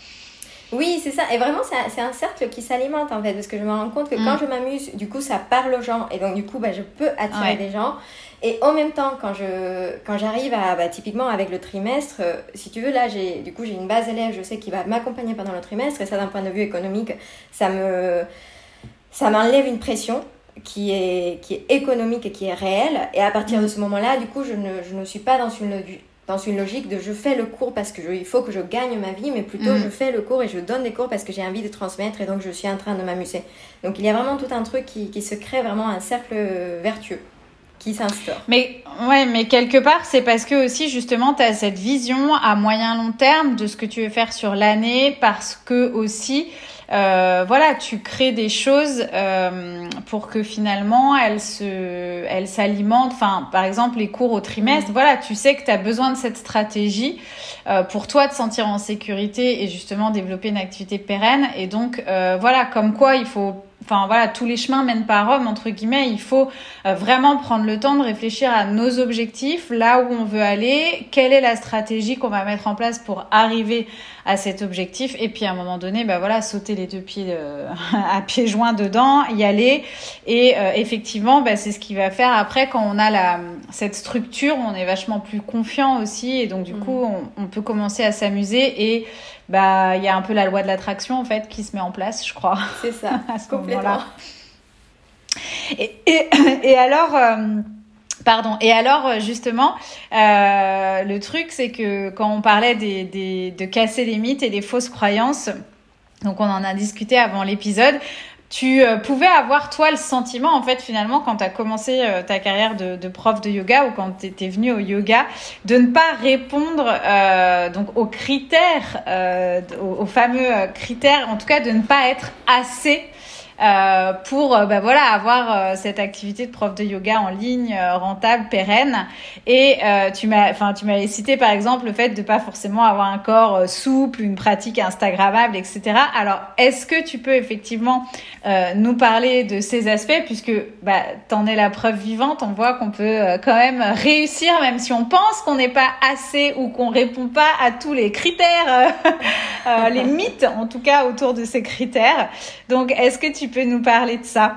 Oui, c'est ça. Et vraiment, c'est un, cercle qui s'alimente en fait. Parce que je me rends compte que quand mm. je m'amuse, du coup, ça parle aux gens. Et donc, du coup, bah, je peux attirer des gens. Et en même temps, quand je quand j'arrive à bah, typiquement avec le trimestre, euh, si tu veux là, j'ai du coup j'ai une base élève, je sais qui va m'accompagner pendant le trimestre et ça d'un point de vue économique, ça me ça m'enlève une pression qui est qui est économique et qui est réelle et à partir de ce moment-là, du coup, je ne je ne suis pas dans une dans une logique de je fais le cours parce que il faut que je gagne ma vie, mais plutôt mm. je fais le cours et je donne des cours parce que j'ai envie de transmettre et donc je suis en train de m'amuser. Donc il y a vraiment tout un truc qui, qui se crée vraiment un cercle vertueux qui s'instaure. Mais ouais, mais quelque part, c'est parce que aussi justement, tu as cette vision à moyen long terme de ce que tu veux faire sur l'année parce que aussi euh, voilà, tu crées des choses euh, pour que finalement elles se elles s'alimentent, enfin par exemple les cours au trimestre, voilà, tu sais que tu as besoin de cette stratégie euh, pour toi de sentir en sécurité et justement développer une activité pérenne. Et donc voilà, comme quoi il faut enfin voilà, tous les chemins mènent par Rome entre guillemets. Il faut euh, vraiment prendre le temps de réfléchir à nos objectifs, là où on veut aller, quelle est la stratégie qu'on va mettre en place pour arriver à cet objectif, et puis à un moment donné, bah voilà, sauter les deux pieds euh, à pieds joints dedans, y aller, et euh, effectivement, bah, c'est ce qui va faire après quand on a la cette structure, on est vachement plus confiant aussi, et donc du mmh. coup, on, on peut commencer à s'amuser et bah il y a un peu la loi de l'attraction en fait qui se met en place, je crois. C'est ça, à ce complètement. Et, et, et, alors. Euh, pardon. Et alors, euh, justement, euh, le truc, c'est que quand on parlait des, des, de casser les mythes et des fausses croyances, donc on en a discuté avant l'épisode, tu euh, pouvais avoir toi le sentiment en fait finalement quand tu as commencé euh, ta carrière de, prof de yoga ou quand tu étais venu au yoga de ne pas répondre euh, donc aux critères aux, fameux critères en tout cas de ne pas être assez euh, pour euh, bah, voilà avoir euh, cette activité de prof de yoga en ligne rentable, pérenne. Et tu m'as, enfin tu m'avais cité par exemple le fait de pas forcément avoir un corps souple, une pratique instagrammable, etc. Alors est-ce que tu peux effectivement nous parler de ces aspects puisque bah t'en es la preuve vivante, on voit qu'on peut quand même réussir même si on pense qu'on n'est pas assez ou qu'on répond pas à tous les critères, les mythes en tout cas autour de ces critères. Donc est-ce que tu peux nous parler de ça?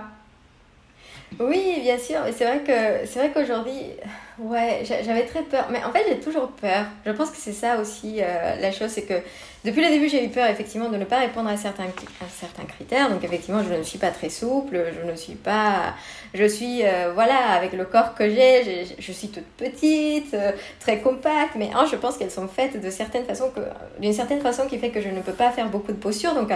Oui, bien sûr. C'est vrai que c'est vrai qu'aujourd'hui, j'avais très peur. Mais en fait, j'ai toujours peur. Je pense que c'est ça aussi euh, la chose, c'est que depuis le début, j'ai eu peur effectivement de ne pas répondre à certains, critères. Donc effectivement, je ne suis pas très souple, je ne suis pas, je suis euh, voilà avec le corps que j'ai, je suis toute petite, euh, très compacte. Mais je pense qu'elles sont faites de certaines façons d'une certaine façon qui fait que je ne peux pas faire beaucoup de postures. Donc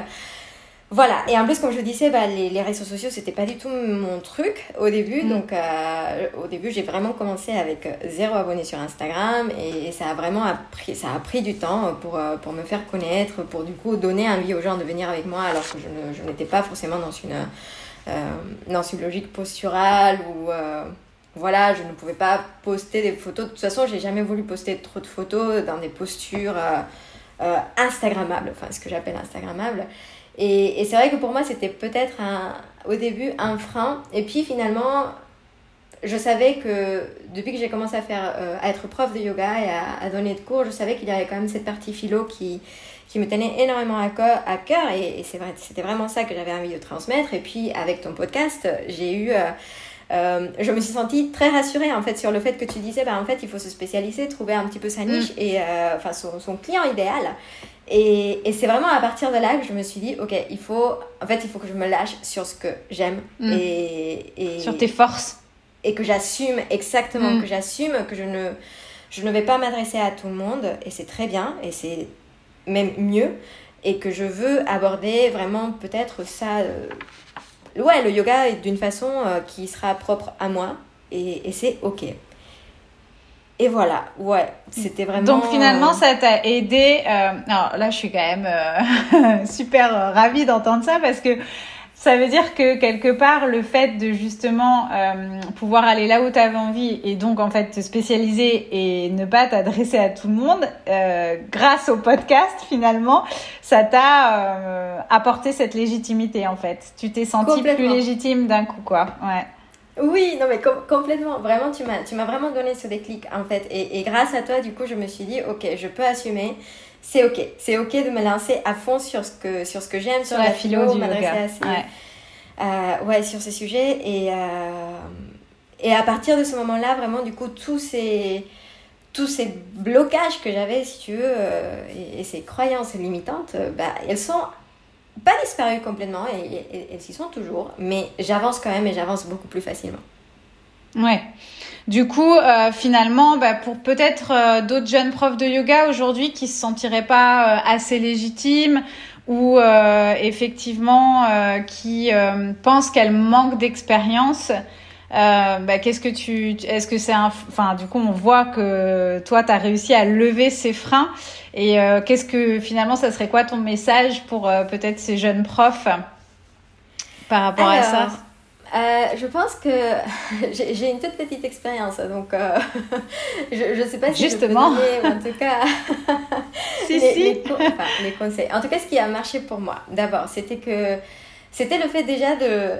voilà, et en plus, comme je disais, bah, les, les, réseaux sociaux, c'était pas du tout mon truc au début. Mm. Donc, euh, au début, j'ai vraiment commencé avec zéro abonné sur Instagram et, ça a vraiment appris, ça a pris du temps pour, euh, pour me faire connaître, pour du coup donner envie aux gens de venir avec moi alors que je, je n'étais pas forcément dans une, euh, dans une logique posturale ou. Euh, voilà, je ne pouvais pas poster des photos. De toute façon, j'ai jamais voulu poster trop de photos dans des postures Instagrammables, enfin ce que j'appelle Instagrammables. Et, et c'est vrai que pour moi, c'était peut-être au début un frein. Et puis finalement, je savais que depuis que j'ai commencé à, faire, euh, à être prof de yoga et à, donner de cours, je savais qu'il y avait quand même cette partie philo qui, qui me tenait énormément à cœur. À cœur et, c'est vrai, c'était vraiment ça que j'avais envie de transmettre. Et puis avec ton podcast, j'ai eu... Euh, euh, je me suis sentie très rassurée en fait sur le fait que tu disais bah en fait il faut se spécialiser trouver un petit peu sa niche mm. et enfin son, son, client idéal et, et c'est vraiment à partir de là que je me suis dit, ok, il faut, en fait, il faut que je me lâche sur ce que j'aime. Mm. Et, et, sur tes forces. Et que j'assume, exactement, mm. que j'assume que je ne, je ne vais pas m'adresser à tout le monde. Et c'est très bien, et c'est même mieux. Et que je veux aborder vraiment peut-être ça. Euh, ouais, le yoga d'une façon euh, qui sera propre à moi. Et, et c'est ok. Et voilà, ouais, c'était vraiment. Donc finalement, ça t'a aidé. Euh... Alors là, je suis quand même euh, super euh, ravie d'entendre ça parce que ça veut dire que quelque part, le fait de justement euh, pouvoir aller là où tu avais envie et donc en fait te spécialiser et ne pas t'adresser à tout le monde, euh, grâce au podcast finalement, ça t'a apporté cette légitimité en fait. Tu t'es senti plus légitime d'un coup, quoi. Ouais. Oui, non mais complètement. Vraiment, tu m'as, tu m'as vraiment donné ce déclic en fait. Et, et, grâce à toi, du coup, je me suis dit, ok, je peux assumer. C'est ok, c'est ok de me lancer à fond sur ce que sur ce que j'aime, sur, la, philo, m'adresser à ces, ouais. Euh, ouais, sur ces sujets. Et euh, et à partir de ce moment-là, vraiment, du coup, tous ces tous ces blocages que j'avais, si tu veux, euh, et, et, ces croyances limitantes, bah, elles sont pas disparu complètement et, elles y sont toujours, mais j'avance quand même et j'avance beaucoup plus facilement. Ouais. Du coup, euh, finalement, bah, pour peut-être euh, d'autres jeunes profs de yoga aujourd'hui qui se sentiraient pas euh, assez légitimes ou effectivement qui pensent qu'elles manquent d'expérience, euh, bah, qu'est-ce que tu, est-ce que c'est un, enfin, du coup, on voit que toi, tu as réussi à lever ces freins. Et euh, qu'est-ce que finalement, ça serait quoi ton message pour euh, peut-être ces jeunes profs par rapport à ça? Je pense que j'ai une toute petite expérience, donc je ne sais pas si Justement. je peux donner, en tout cas, si, les, si. Les, enfin, les, conseils. En tout cas, ce qui a marché pour moi, d'abord, c'était que c'était le fait déjà de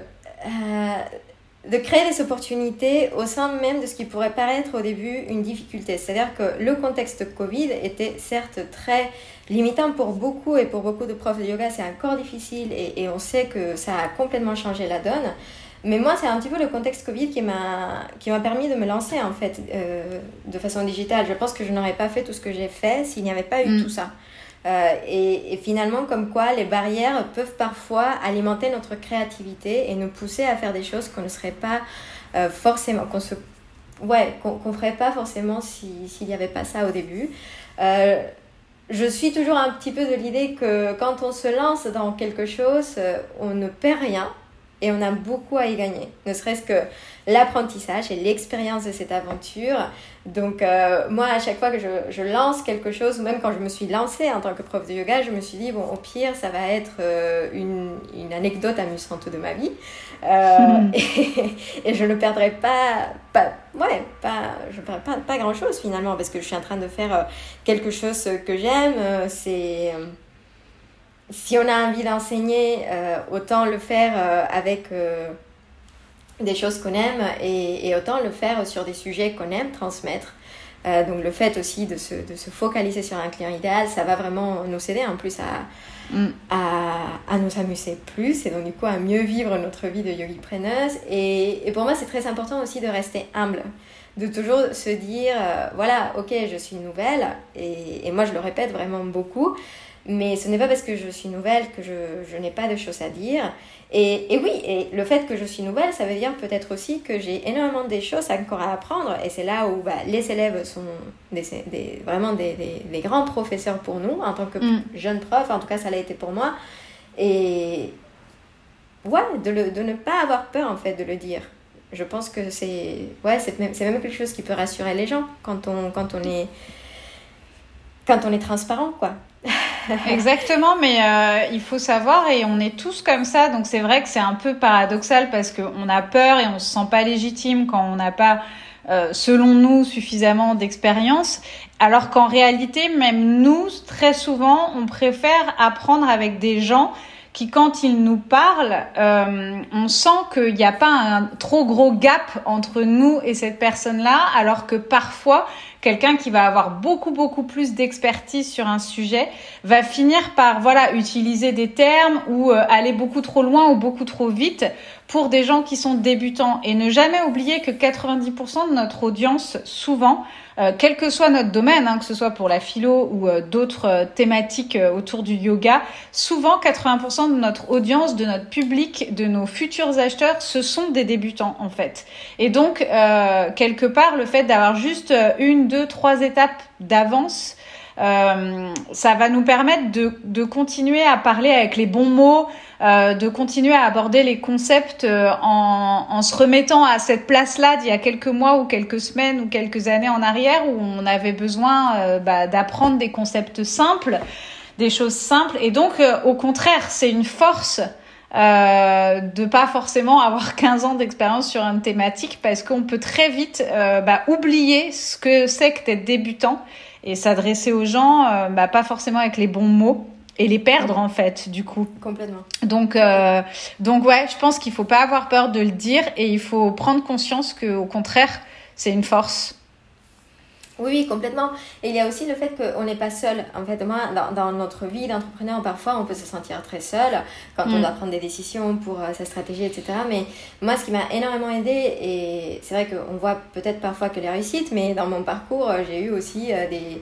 de créer des opportunités au sein même de ce qui pourrait paraître au début une difficulté. C'est-à-dire que le contexte Covid était certes très limitant pour beaucoup et pour beaucoup de profs de yoga, c'est encore difficile et, et, on sait que ça a complètement changé la donne. Mais moi, c'est un petit peu le contexte Covid qui m'a qui m'a permis de me lancer en fait euh, de façon digitale. Je pense que je n'aurais pas fait tout ce que j'ai fait s'il n'y avait pas eu mm. tout ça. Euh, et, finalement, comme quoi les barrières peuvent parfois alimenter notre créativité et nous pousser à faire des choses qu'on ne serait pas euh, forcément, qu'on se, ouais, qu'on ferait pas forcément s'il n'y avait pas ça au début. Euh, je suis toujours un petit peu de l'idée que quand on se lance dans quelque chose, on ne perd rien. Et on a beaucoup à y gagner, ne serait-ce que l'apprentissage et l'expérience de cette aventure. Donc euh, moi, à chaque fois que je, je, lance quelque chose, ou même quand je me suis lancée en tant que prof de yoga, je me suis dit, bon, au pire, ça va être euh, une, une, anecdote amusante de ma vie. Euh, et, et, je ne perdrai pas, pas, ouais, pas, je perdrai pas, pas grand-chose finalement, parce que je suis en train de faire quelque chose que j'aime. C'est si on a envie d'enseigner, euh, autant le faire euh, avec euh, des choses qu'on aime et, et, autant le faire sur des sujets qu'on aime transmettre. donc le fait aussi de se, de se, focaliser sur un client idéal, ça va vraiment nous aider en plus à, mm. à, à, nous amuser plus et donc du coup à mieux vivre notre vie de yogi preneuse. Et, et pour moi c'est très important aussi de rester humble de toujours se dire, voilà, ok, je suis nouvelle, et, et, moi je le répète vraiment beaucoup, mais ce n'est pas parce que je suis nouvelle que je, je n'ai pas de choses à dire. Et, et, oui, et le fait que je suis nouvelle, ça veut dire peut-être aussi que j'ai énormément de choses encore à apprendre. Et c'est là où bah, les élèves sont des, des, vraiment des, des, des, grands professeurs pour nous, en tant que mm. jeune prof. En tout cas, ça l'a été pour moi. Et ouais, de, le, de ne pas avoir peur en fait de le dire. Je pense que c'est ouais, c'est même, même quelque chose qui peut rassurer les gens quand on, quand on est quand on est transparent, quoi. Exactement, mais euh, il faut savoir, et on est tous comme ça, donc c'est vrai que c'est un peu paradoxal parce qu'on a peur et on se sent pas légitime quand on n'a pas, euh, selon nous, suffisamment d'expérience, alors qu'en réalité, même nous, très souvent, on préfère apprendre avec des gens qui, quand ils nous parlent, euh, on sent qu'il n'y a pas un trop gros gap entre nous et cette personne-là, alors que parfois, quelqu'un qui va avoir beaucoup beaucoup plus d'expertise sur un sujet va finir par utiliser des termes ou euh, aller beaucoup trop loin ou beaucoup trop vite pour des gens qui sont débutants et ne jamais oublier que 90% de notre audience souvent euh, quel que soit notre domaine, hein, que ce soit pour la philo ou euh, d'autres euh, thématiques autour du yoga, souvent 80% de notre audience, de notre public, de nos futurs acheteurs, ce sont des débutants en fait. Et donc, quelque part, le fait d'avoir juste une, deux, trois étapes d'avance, ça va nous permettre de, continuer à parler avec les bons mots, euh, de continuer à aborder les concepts euh, en, en, se remettant à cette place-là d'il y a quelques mois ou quelques semaines ou quelques années en arrière où on avait besoin euh, bah, d'apprendre des concepts simples, des choses simples. Et donc, au contraire, c'est une force. Euh, de pas forcément avoir 15 ans d'expérience sur une thématique parce qu'on peut très vite bah, oublier ce que c'est que d'être débutant et s'adresser aux gens, bah, pas forcément avec les bons mots et les perdre en fait du coup. Complètement. Donc euh, donc ouais, je pense qu'il faut pas avoir peur de le dire et il faut prendre conscience que au contraire, c'est une force. Oui, oui, complètement. Et il y a aussi le fait qu'on n'est pas seul. En fait, moi, dans, dans notre vie d'entrepreneur, parfois, on peut se sentir très seul quand on mm. doit prendre des décisions pour euh, sa stratégie, etc. Mais moi, ce qui m'a énormément aidé, et c'est vrai qu'on voit peut-être parfois que les réussites, mais dans mon parcours, j'ai eu aussi euh, des,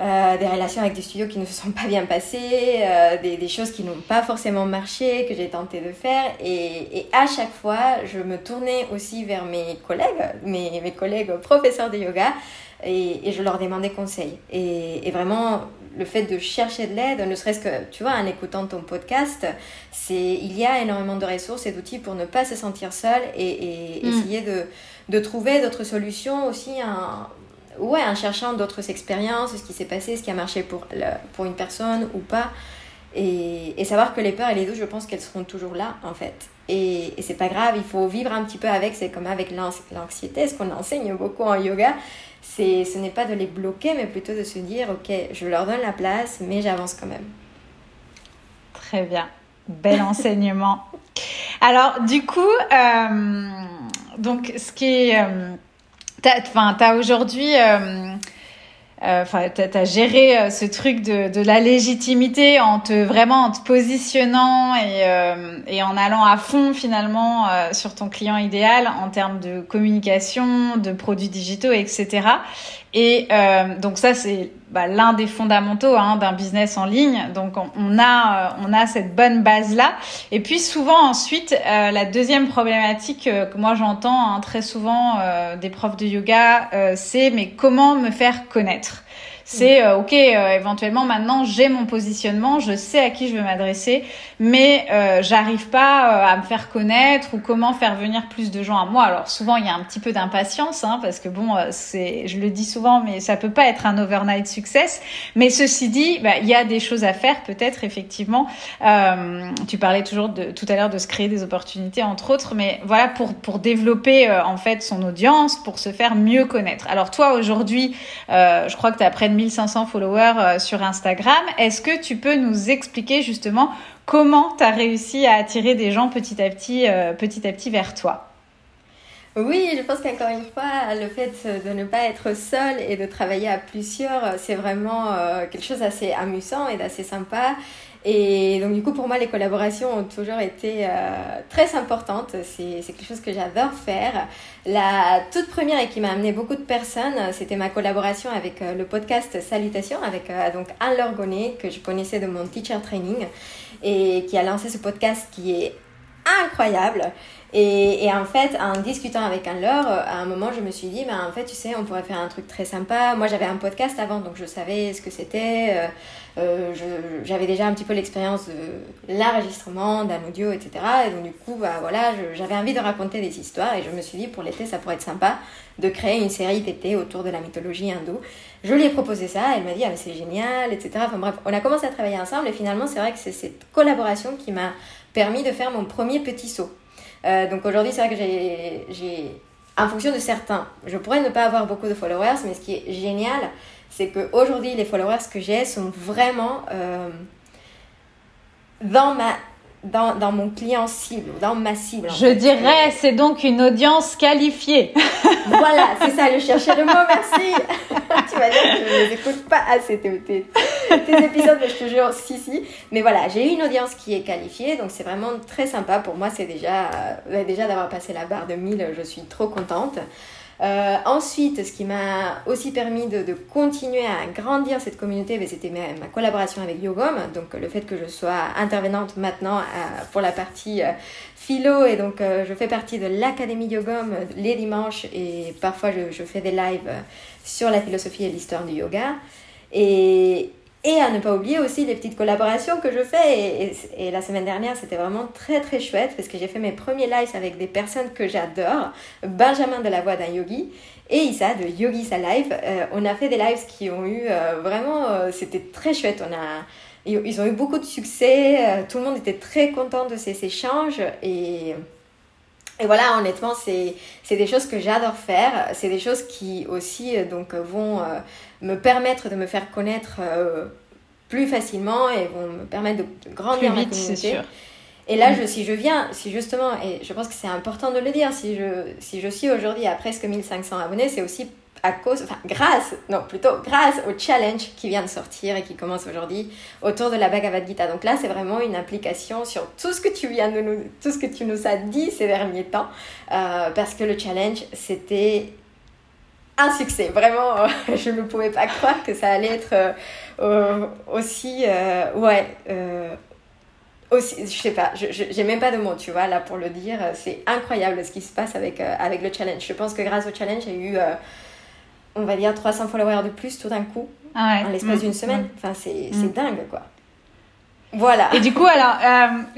euh, des relations avec des studios qui ne se sont pas bien passées, euh, des, des, choses qui n'ont pas forcément marché, que j'ai tenté de faire. Et, et, à chaque fois, je me tournais aussi vers mes collègues, mes, mes collègues professeurs de yoga, et, et je leur demandais conseil. Et, et, vraiment, le fait de chercher de l'aide, ne serait-ce que, tu vois, en écoutant ton podcast, c'est il y a énormément de ressources et d'outils pour ne pas se sentir seul et, et mm. essayer de, de trouver d'autres solutions aussi en, ouais, en cherchant d'autres expériences, ce qui s'est passé, ce qui a marché pour, pour une personne ou pas. Et, et, savoir que les peurs et les doutes, je pense qu'elles seront toujours là, en fait. Et, et c'est pas grave, il faut vivre un petit peu avec. C'est comme avec l'anxiété, ce qu'on enseigne beaucoup en yoga. C'est, ce n'est pas de les bloquer, mais plutôt de se dire, ok, je leur donne la place, mais j'avance quand même. Très bien. Bel enseignement. Alors, du coup, euh, donc, ce qui est. Euh, Enfin, t'as aujourd'hui, euh, euh, enfin, euh, t'as as géré euh, ce truc de, de, la légitimité en te vraiment en te positionnant et, euh, et en allant à fond finalement euh, sur ton client idéal en termes de communication, de produits digitaux, etc. Et euh, donc ça, c'est bah, l'un des fondamentaux hein, d'un business en ligne. Donc on, a, euh, on a cette bonne base-là. Et puis souvent ensuite, euh, la deuxième problématique euh, que moi j'entends hein, très souvent euh, des profs de yoga, c'est mais comment me faire connaître? C'est euh, ok, euh, éventuellement maintenant j'ai mon positionnement, je sais à qui je veux m'adresser, mais euh, j'arrive pas à me faire connaître ou comment faire venir plus de gens à moi. Alors souvent il y a un petit peu d'impatience, hein, parce que bon, c'est, je le dis souvent, mais ça peut pas être un overnight success. Mais ceci dit, bah, il y a des choses à faire, peut-être effectivement. tu parlais toujours de tout à l'heure de se créer des opportunités entre autres, mais voilà pour pour développer en fait son audience, pour se faire mieux connaître. Alors toi aujourd'hui, je crois que tu as de 1500 followers euh, sur Instagram. Est-ce que tu peux nous expliquer justement comment tu as réussi à attirer des gens petit à petit, euh, petit à petit vers toi? Oui, je pense qu'encore une fois, le fait de ne pas être seul et de travailler à plusieurs, c'est vraiment euh, quelque chose d'assez amusant et d'assez sympa. Et donc du coup, pour moi, les collaborations ont toujours été euh, très importantes. C'est quelque chose que j'adore faire. La toute première et qui m'a amené beaucoup de personnes, c'était ma collaboration avec euh, le podcast Salutations, avec euh, donc Anne Lorgonnet, que je connaissais de mon teacher training, et qui a lancé ce podcast qui est incroyable. Et, et, en fait, en discutant avec Anne-Laure, à un moment, je me suis dit, ben, en fait, tu sais, on pourrait faire un truc très sympa. Moi, j'avais un podcast avant, donc je savais ce que c'était. Euh, euh j'avais déjà un petit peu l'expérience de l'enregistrement, d'un audio, etc. Et donc, du coup, bah, voilà, j'avais envie de raconter des histoires. Et je me suis dit, pour l'été, ça pourrait être sympa de créer une série d'été autour de la mythologie hindoue. Je lui ai proposé ça. Elle m'a dit, ah, c'est génial, etc. Enfin bref, on a commencé à travailler ensemble. Et finalement, c'est vrai que c'est cette collaboration qui m'a permis de faire mon premier petit saut. Euh, donc aujourd'hui, c'est vrai que j'ai, en fonction de certains, je pourrais ne pas avoir beaucoup de followers, mais ce qui est génial, c'est qu'aujourd'hui, les followers que j'ai sont vraiment euh, dans ma dans, dans, mon client cible, dans ma cible. Je dirais, c'est donc une audience qualifiée. voilà, c'est ça, je cherchais le mot, merci. tu vas dire que je ne les écoute pas assez, tes, tes, tes, épisodes, mais je te jure, si, si. Mais voilà, j'ai une audience qui est qualifiée, donc c'est vraiment très sympa. Pour moi, c'est déjà, euh, déjà d'avoir passé la barre de 1000, je suis trop contente. Euh, ensuite, ce qui m'a aussi permis de, de, continuer à grandir cette communauté, ben, c'était ma, collaboration avec Yogom. Donc, le fait que je sois intervenante maintenant euh, pour la partie euh, philo. Et donc, euh, je fais partie de l'Académie Yogom les dimanches et parfois je, je fais des lives sur la philosophie et l'histoire du yoga. Et, et à ne pas oublier aussi les petites collaborations que je fais. Et, la semaine dernière, c'était vraiment très très chouette parce que j'ai fait mes premiers lives avec des personnes que j'adore. Benjamin de la Voix d'un Yogi et Issa de Yogi Sa Live. Euh, on a fait des lives qui ont eu euh, vraiment... Euh, c'était très chouette. On a, ils ont eu beaucoup de succès. tout le monde était très content de ces échanges. Et... Et voilà, honnêtement, c'est des choses que j'adore faire. C'est des choses qui aussi donc, vont me permettre de me faire connaître euh, plus facilement et vont me permettre de, grandir ma communauté. Et là, mm. je, si je viens, si justement, et je pense que c'est important de le dire, si je, si je suis aujourd'hui à presque 1500 abonnés, c'est aussi à cause, enfin grâce, non plutôt grâce au challenge qui vient de sortir et qui commence aujourd'hui autour de la Bhagavad Gita. Donc là, c'est vraiment une application sur tout ce que tu viens de nous, tout ce que tu nous as dit ces derniers temps, euh, parce que le challenge, c'était un succès. Vraiment, euh, je ne pouvais pas croire que ça allait être euh, aussi. Ouais. aussi, je sais pas, je n'ai même pas de mots, tu vois, là pour le dire. C'est incroyable ce qui se passe avec, avec le challenge. Je pense que grâce au challenge, j'ai eu, on va dire, 300 followers de plus tout d'un coup, ah en l'espace d'une semaine. Mm. Enfin, c'est mm. dingue, quoi. Voilà. Et du coup, alors,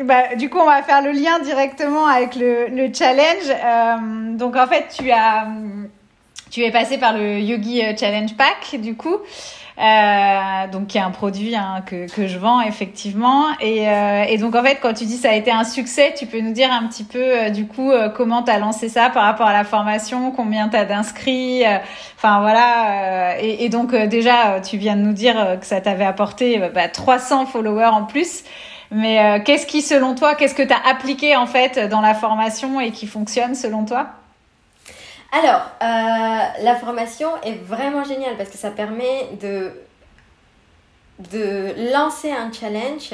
bah, du coup, on va faire le lien directement avec le, le challenge. donc, en fait, tu as tu es passé par le Yogi euh, Challenge Pack, du coup. Euh, donc qui est un produit hein, que, que je vends effectivement. Et, euh, et donc en fait quand tu dis ça a été un succès tu peux nous dire un petit peu euh, du coup euh, comment tu as lancé ça par rapport à la formation combien tu as d'inscrits enfin voilà et, et, donc déjà tu viens de nous dire que ça t'avait apporté bah, 300 followers en plus. Mais qu'est-ce qui selon toi qu'est-ce que tu as appliqué en fait dans la formation et qui fonctionne selon toi? Alors, euh, la formation est vraiment géniale parce que ça permet de, lancer un challenge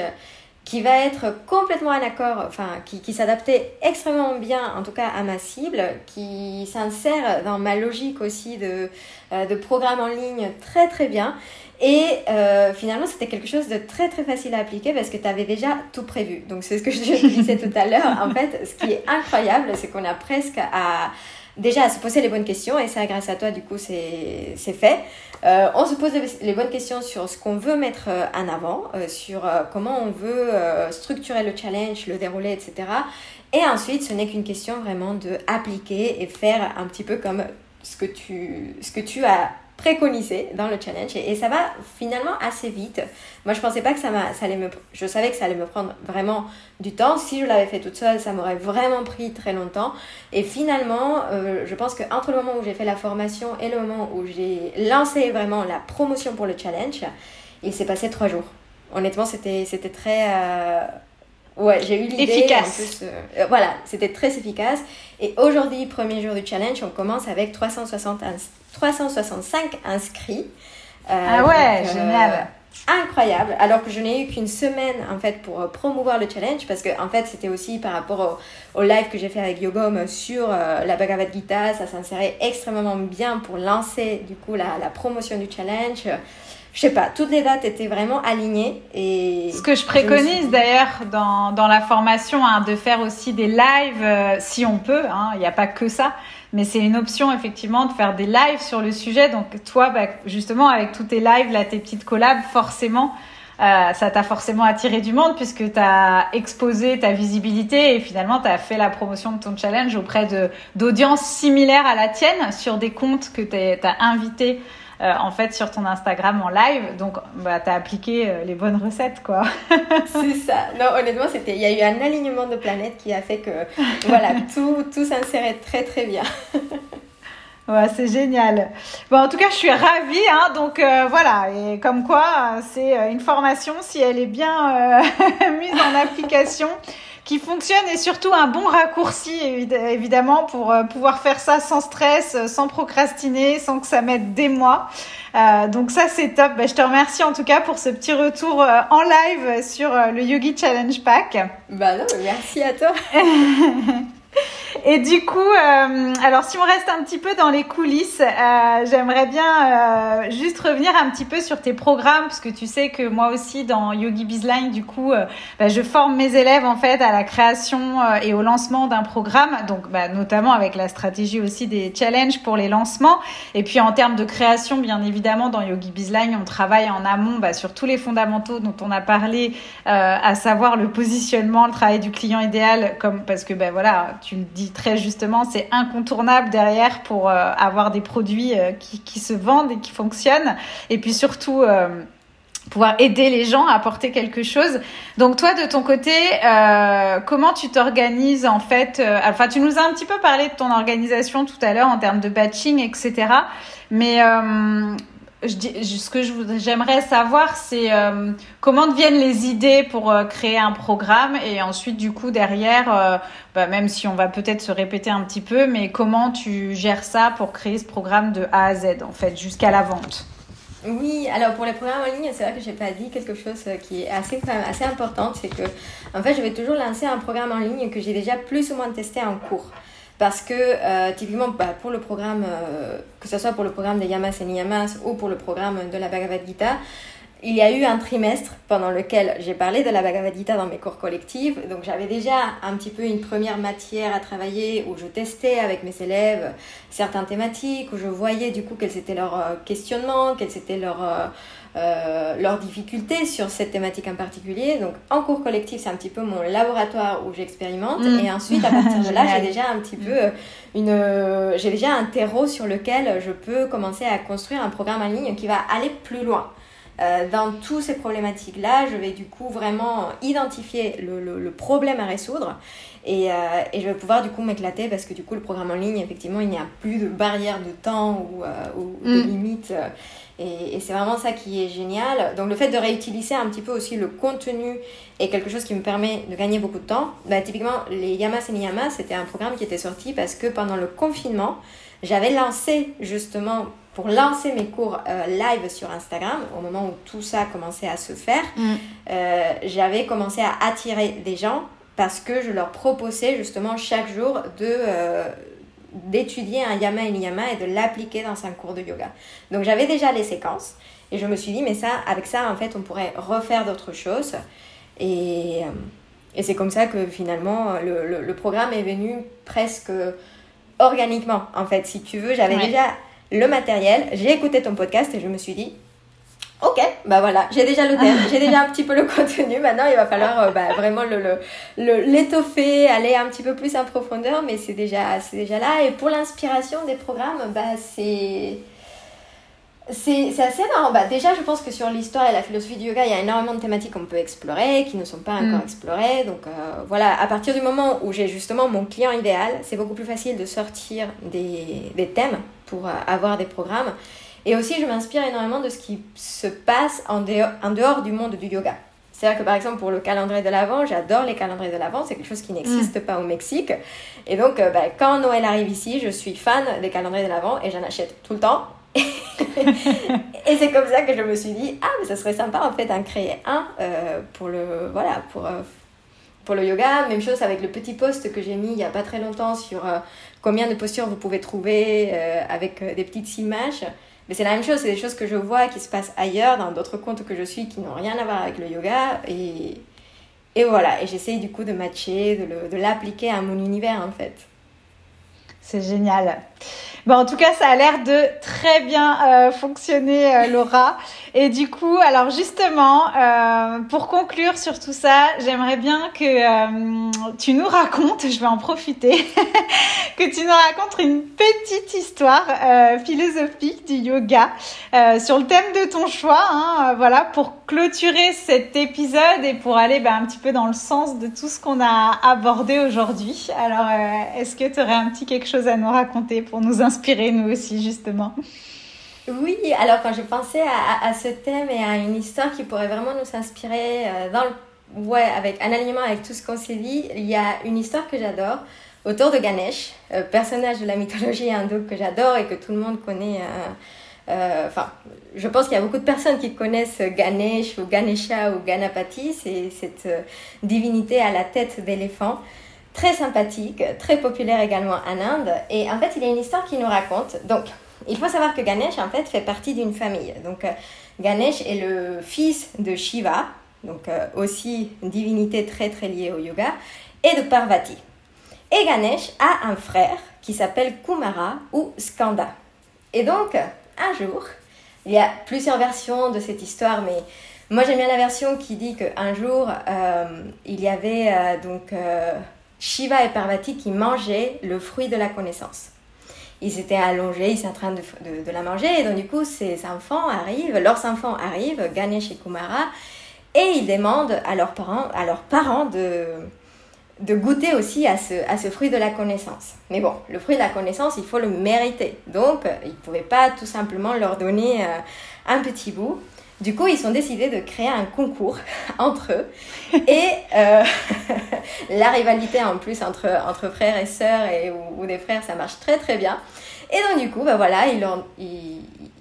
qui va être complètement en accord, enfin, qui, qui s'adaptait extrêmement bien, en tout cas à ma cible, qui s'insère dans ma logique aussi de, euh, de programme en ligne très très bien. Et euh, finalement, c'était quelque chose de très très facile à appliquer parce que tu avais déjà tout prévu. Donc, c'est ce que je disais tout à l'heure. En fait, ce qui est incroyable, c'est qu'on a presque à déjà se poser les bonnes questions et ça grâce à toi du coup c'est fait. Euh, on se pose les bonnes questions sur ce qu'on veut mettre euh, en avant, euh, sur comment on veut structurer le challenge, le dérouler, etc. Et ensuite, ce n'est qu'une question vraiment de appliquer et faire un petit peu comme ce que tu, ce que tu as préconisé dans le challenge et, ça va finalement assez vite. Moi, je pensais pas que ça, ça allait me, je savais que ça allait me prendre vraiment du temps. Si je l'avais fait toute seule, ça m'aurait vraiment pris très longtemps. Et finalement, euh, je pense qu'entre le moment où j'ai fait la formation et le moment où j'ai lancé vraiment la promotion pour le challenge, il s'est passé trois jours. Honnêtement, c'était, c'était très, euh, Ouais, j'ai eu l'idée. Efficace. Euh, voilà, c'était très efficace. Et aujourd'hui, premier jour du challenge, on commence avec 360 365 inscrits. Euh, ah ouais, euh, génial. Incroyable, alors que je n'ai eu qu'une semaine en fait pour promouvoir le challenge parce que en fait c'était aussi par rapport au, live que j'ai fait avec Yogom sur la Bhagavad Gita, ça s'insérait extrêmement bien pour lancer du coup la, la promotion du challenge je sais pas, toutes les dates étaient vraiment alignées. Et Ce que je préconise d'ailleurs dans, dans, la formation, hein, de faire aussi des lives, euh, si on peut, hein, il n'y a pas que ça, mais c'est une option effectivement de faire des lives sur le sujet. Donc toi, bah, justement, avec tous tes lives, là, tes petites collabs, forcément, euh, ça t'a forcément attiré du monde puisque tu as exposé ta visibilité et finalement tu as fait la promotion de ton challenge auprès d'audiences similaires à la tienne sur des comptes que tu as invités euh, en fait sur ton Instagram en live. Donc, bah, tu as appliqué euh, les bonnes recettes, quoi. c'est ça. Non, honnêtement, c'était, il y a eu un alignement de planètes qui a fait que, voilà, tout, tout s'insérait très, très bien. Ouais, c'est génial. Bon, en tout cas, je suis ravie. Hein, donc euh, voilà, et comme quoi, c'est une formation si elle est bien mise en application qui fonctionne et surtout un bon raccourci évidemment pour euh, pouvoir faire ça sans stress, euh, sans procrastiner, sans que ça mette des mois. Euh, donc ça c'est top. Bah, je te remercie en tout cas pour ce petit retour en live sur le Yogi Challenge Pack. Bah non, merci à toi. Et du coup, euh, alors si on reste un petit peu dans les coulisses, euh, j'aimerais bien euh, juste revenir un petit peu sur tes programmes, parce que tu sais que moi aussi dans Yogi Bizline, du coup, bah, je forme mes élèves en fait à la création et au lancement d'un programme, donc bah, notamment avec la stratégie aussi des challenges pour les lancements. Et puis en termes de création, bien évidemment, dans Yogi Bizline, on travaille en amont bah, sur tous les fondamentaux dont on a parlé, à savoir le positionnement, le travail du client idéal, comme parce que ben voilà, tu le dis très justement, c'est incontournable derrière pour euh, avoir des produits euh, qui, se vendent et qui fonctionnent. Et puis surtout, euh, pouvoir aider les gens à apporter quelque chose. Donc toi, de ton côté, comment tu t'organises en fait Enfin, tu nous as un petit peu parlé de ton organisation tout à l'heure en termes de batching, etc. Mais ce que j'aimerais savoir, c'est euh, comment deviennent les idées pour euh, créer un programme et ensuite, du coup, derrière, euh, bah, même si on va peut-être se répéter un petit peu, mais comment tu gères ça pour créer ce programme de A à Z, en fait, jusqu'à la vente? Oui, alors pour les programmes en ligne, c'est vrai que j'ai pas dit quelque chose qui est assez, assez important, c'est que en fait, je vais toujours lancer un programme en ligne que j'ai déjà plus ou moins testé en cours. Parce que euh, typiquement, bah, pour le programme, euh, que ce soit pour le programme des Yamas et Niyamas ou pour le programme de la Bhagavad Gita, il y a eu un trimestre pendant lequel j'ai parlé de la Bhagavad Gita dans mes cours collectifs. Donc j'avais déjà un petit peu une première matière à travailler où je testais avec mes élèves certaines thématiques, où je voyais du coup quels étaient leurs euh, questionnements, quels étaient leurs euh, leurs difficultés sur cette thématique en particulier. Donc en cours collectif, c'est un petit peu mon laboratoire où j'expérimente. Mm. Et ensuite, à partir de là, j'ai déjà un petit peu mm. une, j'ai déjà un terreau sur lequel je peux commencer à construire un programme en ligne qui va aller plus loin. Euh, dans toutes ces problématiques-là, je vais du coup vraiment identifier le, le, problème à résoudre et, euh, et, je vais pouvoir du coup m'éclater parce que du coup le programme en ligne, effectivement, il n'y a plus de barrière de temps ou, ou de mm. limite. Et, c'est vraiment ça qui est génial. Donc le fait de réutiliser un petit peu aussi le contenu est quelque chose qui me permet de gagner beaucoup de temps. Bah, typiquement, les Yamas et Niyamas, c'était un programme qui était sorti parce que pendant le confinement, j'avais lancé justement pour lancer mes cours euh, live sur Instagram, au moment où tout ça commençait à se faire, mm. euh, j'avais commencé à attirer des gens parce que je leur proposais justement chaque jour de, euh, d'étudier un yama et niyama et de l'appliquer dans un cours de yoga. Donc j'avais déjà les séquences et je me suis dit, mais ça, avec ça, en fait, on pourrait refaire d'autres choses. Et, et c'est comme ça que finalement, le, le, programme est venu presque organiquement, en fait, si tu veux. J'avais déjà le matériel, j'ai écouté ton podcast et je me suis dit, Ok, bah voilà, j'ai déjà le thème, j'ai déjà un petit peu le contenu. Maintenant, il va falloir euh, bah, vraiment le, le, l'étoffer, aller un petit peu plus en profondeur, mais c'est déjà, c'est déjà là. Et pour l'inspiration des programmes, bah, c'est, c'est, c'est assez marrant. Bah, déjà, je pense que sur l'histoire et la philosophie du yoga, il y a énormément de thématiques qu'on peut explorer, qui ne sont pas encore mm. explorées. Donc euh, voilà, à partir du moment où j'ai justement mon client idéal, c'est beaucoup plus facile de sortir des, des thèmes pour euh, avoir des programmes. Et aussi, je m'inspire énormément de ce qui se passe en dehors, en dehors du monde du yoga. C'est-à-dire que par exemple pour le calendrier de l'Avent, j'adore les calendriers de l'Avent, c'est quelque chose qui n'existe mm. pas au Mexique. Et donc euh, bah, quand Noël arrive ici, je suis fan des calendriers de l'Avent et j'en achète tout le temps. et c'est comme ça que je me suis dit, ah mais ça serait sympa en fait d'en créer un euh, pour le voilà pour euh, pour le yoga. Même chose avec le petit post que j'ai mis il y a pas très longtemps sur combien de postures vous pouvez trouver avec des petites images. Mais c'est la même chose, c'est des choses que je vois qui se passent ailleurs, dans d'autres comptes que je suis qui n'ont rien à voir avec le yoga. Et, et voilà, et j'essaye du coup de matcher, de l'appliquer à mon univers en fait. C'est génial. Bon, en tout cas, ça a l'air de très bien euh, fonctionner, euh, Laura. Et du coup, alors justement, euh, pour conclure sur tout ça, j'aimerais bien que tu nous racontes, je vais en profiter, que tu nous racontes une petite histoire philosophique du yoga sur le thème de ton choix. Hein, voilà, pour clôturer cet épisode et pour aller ben, un petit peu dans le sens de tout ce qu'on a abordé aujourd'hui. Alors, est-ce que tu aurais un petit quelque chose à nous raconter pour nous inspirer, nous aussi, justement? Oui, alors quand je pensais à, ce thème et à une histoire qui pourrait vraiment nous inspirer euh, dans le, ouais, avec un alignement avec tout ce qu'on s'est dit, il y a une histoire que j'adore autour de Ganesh, euh, personnage de la mythologie hindoue que j'adore et que tout le monde connaît. Euh, enfin, je pense qu'il y a beaucoup de personnes qui connaissent Ganesh ou Ganesha ou Ganapati, c'est cette divinité à la tête d'éléphant très sympathique, très populaire également en Inde. Et en fait, il y a une histoire qui nous raconte. Donc, il faut savoir que Ganesh, en fait, fait partie d'une famille. Donc, euh, Ganesh est le fils de Shiva, donc euh, aussi une divinité très très liée au yoga, et de Parvati. Et Ganesh a un frère qui s'appelle Kumara ou Skanda. Et donc, un jour, il y a plusieurs versions de cette histoire, mais moi j'aime bien la version qui dit qu'un jour, euh, il y avait donc Shiva et Parvati qui mangeaient le fruit de la connaissance. Ils étaient allongés, ils étaient en train de, la manger, et donc du coup, ces enfants arrivent, leurs enfants arrivent, Ganesh et Kumara, et ils demandent à leurs parents, à leurs parents de, de goûter aussi à ce, à ce fruit de la connaissance. Mais bon, le fruit de la connaissance, il faut le mériter. Donc, ils ne pouvaient pas tout simplement leur donner euh, un petit bout. Du coup, ils ont décidé de créer un concours entre eux. Et euh, la rivalité en plus entre, frères et sœurs et, ou, des frères, ça marche très très bien. Et donc du coup, bah voilà, ils,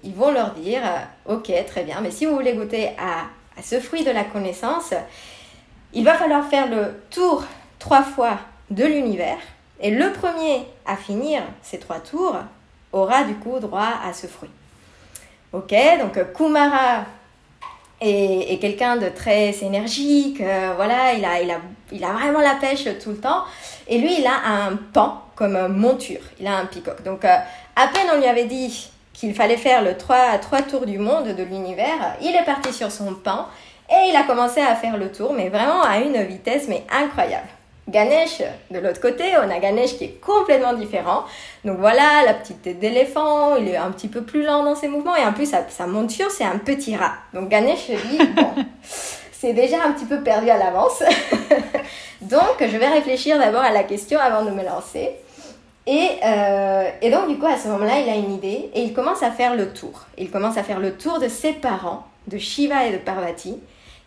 ils, vont leur dire, euh, ok, très bien, mais si vous voulez goûter à, à ce fruit de la connaissance, il va falloir faire le tour trois fois de l'univers. Et le premier à finir ces trois tours aura du coup droit à ce fruit. Ok, donc Kumara et, quelqu'un de très énergique, euh, voilà, il a, il, a, il a vraiment la pêche tout le temps. Et lui, il a un pan comme monture, il a un peacock. Donc, euh, à peine on lui avait dit qu'il fallait faire le 3, trois tours du monde, de l'univers, il est parti sur son pan et il a commencé à faire le tour, mais vraiment à une vitesse mais incroyable. Ganesh, de l'autre côté, on a Ganesh qui est complètement différent. Donc voilà, la petite tête d'éléphant, il est un petit peu plus lent dans ses mouvements et en plus sa, monture c'est un petit rat. Donc Ganesh dit, bon, c'est déjà un petit peu perdu à l'avance. donc je vais réfléchir d'abord à la question avant de me lancer. Et, euh, et donc du coup à ce moment-là, il a une idée et il commence à faire le tour. Il commence à faire le tour de ses parents, de Shiva et de Parvati.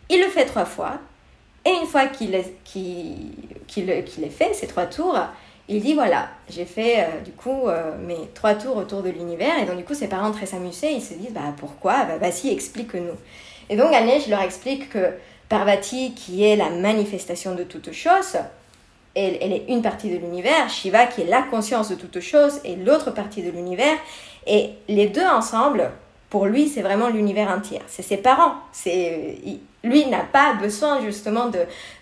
Il le fait trois fois. Et une fois qu'il qu'il ait fait, ces trois tours, il dit voilà, j'ai fait euh, du coup euh, mes trois tours autour de l'univers. Et donc du coup, ses parents très amusés, ils se disent bah pourquoi? Bah, bah si, explique-nous. Et donc Ganesh leur explique que Parvati, qui est la manifestation de toute chose, elle, elle est une partie de l'univers, Shiva qui est la conscience de toute chose est l'autre partie de l'univers, et les deux ensemble pour lui, c'est vraiment l'univers entier. C'est ses parents. C'est lui n'a pas besoin justement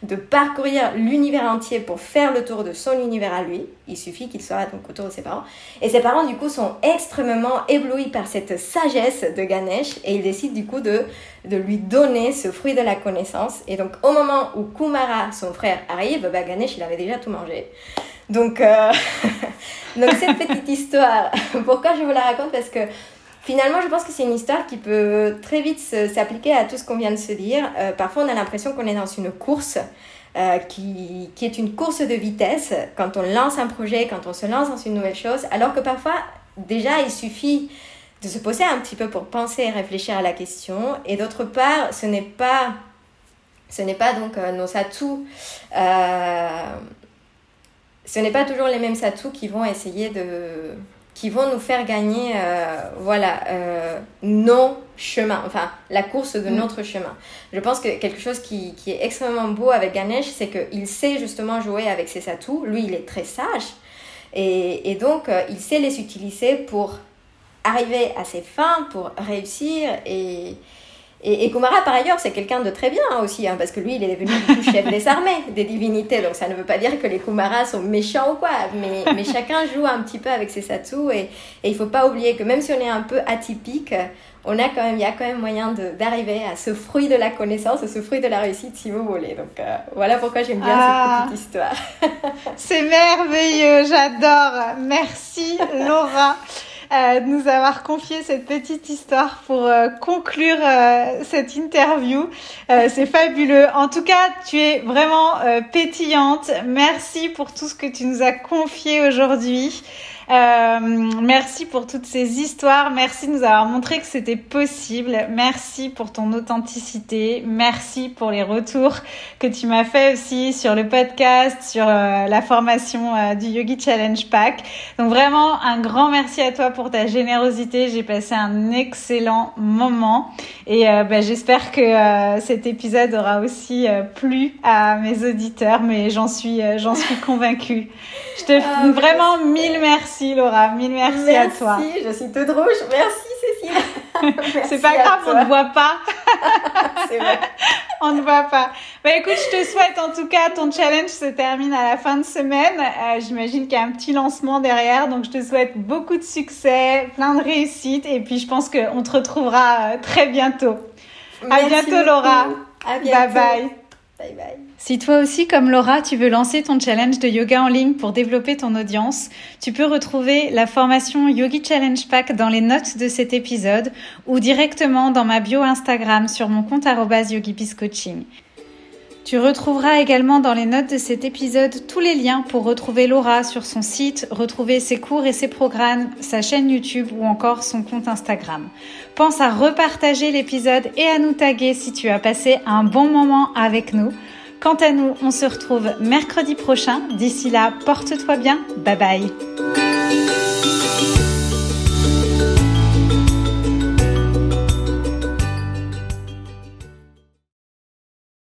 de, parcourir l'univers entier pour faire le tour de son univers à lui. Il suffit qu'il soit donc autour de ses parents. Et ses parents du coup sont extrêmement éblouis par cette sagesse de Ganesh et ils décident du coup de, lui donner ce fruit de la connaissance. Et donc au moment où Kumara, son frère, arrive, bah, Ganesh il avait déjà tout mangé. Euh, donc cette petite histoire, pourquoi je vous la raconte? Parce que Finalement, je pense que c'est une histoire qui peut très vite s'appliquer à tout ce qu'on vient de se dire. Euh, parfois, on a l'impression qu'on est dans une course euh, qui, qui, est une course de vitesse quand on lance un projet, quand on se lance dans une nouvelle chose, alors que parfois, déjà, il suffit de se poser un petit peu pour penser et réfléchir à la question. Et d'autre part, ce n'est pas, ce n'est pas donc euh, nos atouts. ce n'est pas toujours les mêmes atouts qui vont essayer de qui vont nous faire gagner euh, voilà euh, nos chemins enfin la course de mm. notre chemin. Je pense que quelque chose qui, qui est extrêmement beau avec Ganesh c'est qu'il sait justement jouer avec ses atouts. Lui il est très sage. Et, et donc euh, il sait les utiliser pour arriver à ses fins pour réussir et, et, Kumara, par ailleurs, c'est quelqu'un de très bien aussi, hein, parce que lui, il est devenu chef des armées, des divinités. Donc ça ne veut pas dire que les Kumaras sont méchants ou quoi, mais, mais chacun joue un petit peu avec ses satsus. Et, et il faut pas oublier que même si on est un peu atypique, on a quand même, il y a quand même moyen d'arriver à ce fruit de la connaissance, ce fruit de la réussite, si vous voulez. Donc euh, voilà pourquoi j'aime bien cette ah. petite histoire. c'est merveilleux, j'adore. Merci Laura. Euh, de nous avoir confié cette petite histoire pour euh, conclure euh, cette interview. c'est fabuleux. En tout cas, tu es vraiment pétillante. Merci pour tout ce que tu nous as confié aujourd'hui. Euh, merci pour toutes ces histoires. Merci de nous avoir montré que c'était possible. Merci pour ton authenticité. Merci pour les retours que tu m'as fait aussi sur le podcast, sur euh, la formation euh, du Yogi Challenge Pack. Donc vraiment un grand merci à toi pour ta générosité. J'ai passé un excellent moment et bah, j'espère que cet épisode aura aussi plu à mes auditeurs, mais j'en suis j'en suis convaincue. Je te ah, vraiment mille merci Laura, mille merci, à toi. Merci, je suis toute rouge. Merci Cécile. C'est pas grave, on ne voit pas. C'est vrai. on ne voit pas. Bah écoute, je te souhaite en tout cas ton challenge se termine à la fin de semaine. Euh, J'imagine qu'il y a un petit lancement derrière, donc je te souhaite beaucoup de succès, plein de réussite, et puis je pense qu'on te retrouvera euh, très bientôt. à bientôt Laura. À bientôt. Bye bye. Bye bye. Si toi aussi, comme Laura, tu veux lancer ton challenge de yoga en ligne pour développer ton audience, tu peux retrouver la formation Yogi Challenge Pack dans les notes de cet épisode ou directement dans ma bio Instagram sur mon compte @yogipiscoaching. Tu retrouveras également dans les notes de cet épisode tous les liens pour retrouver Laura sur son site, retrouver ses cours et ses programmes, sa chaîne YouTube ou encore son compte Instagram. Pense à repartager l'épisode et à nous taguer si tu as passé un bon moment avec nous. Quant à nous, on se retrouve mercredi prochain. D'ici là, porte-toi bien. Bye bye.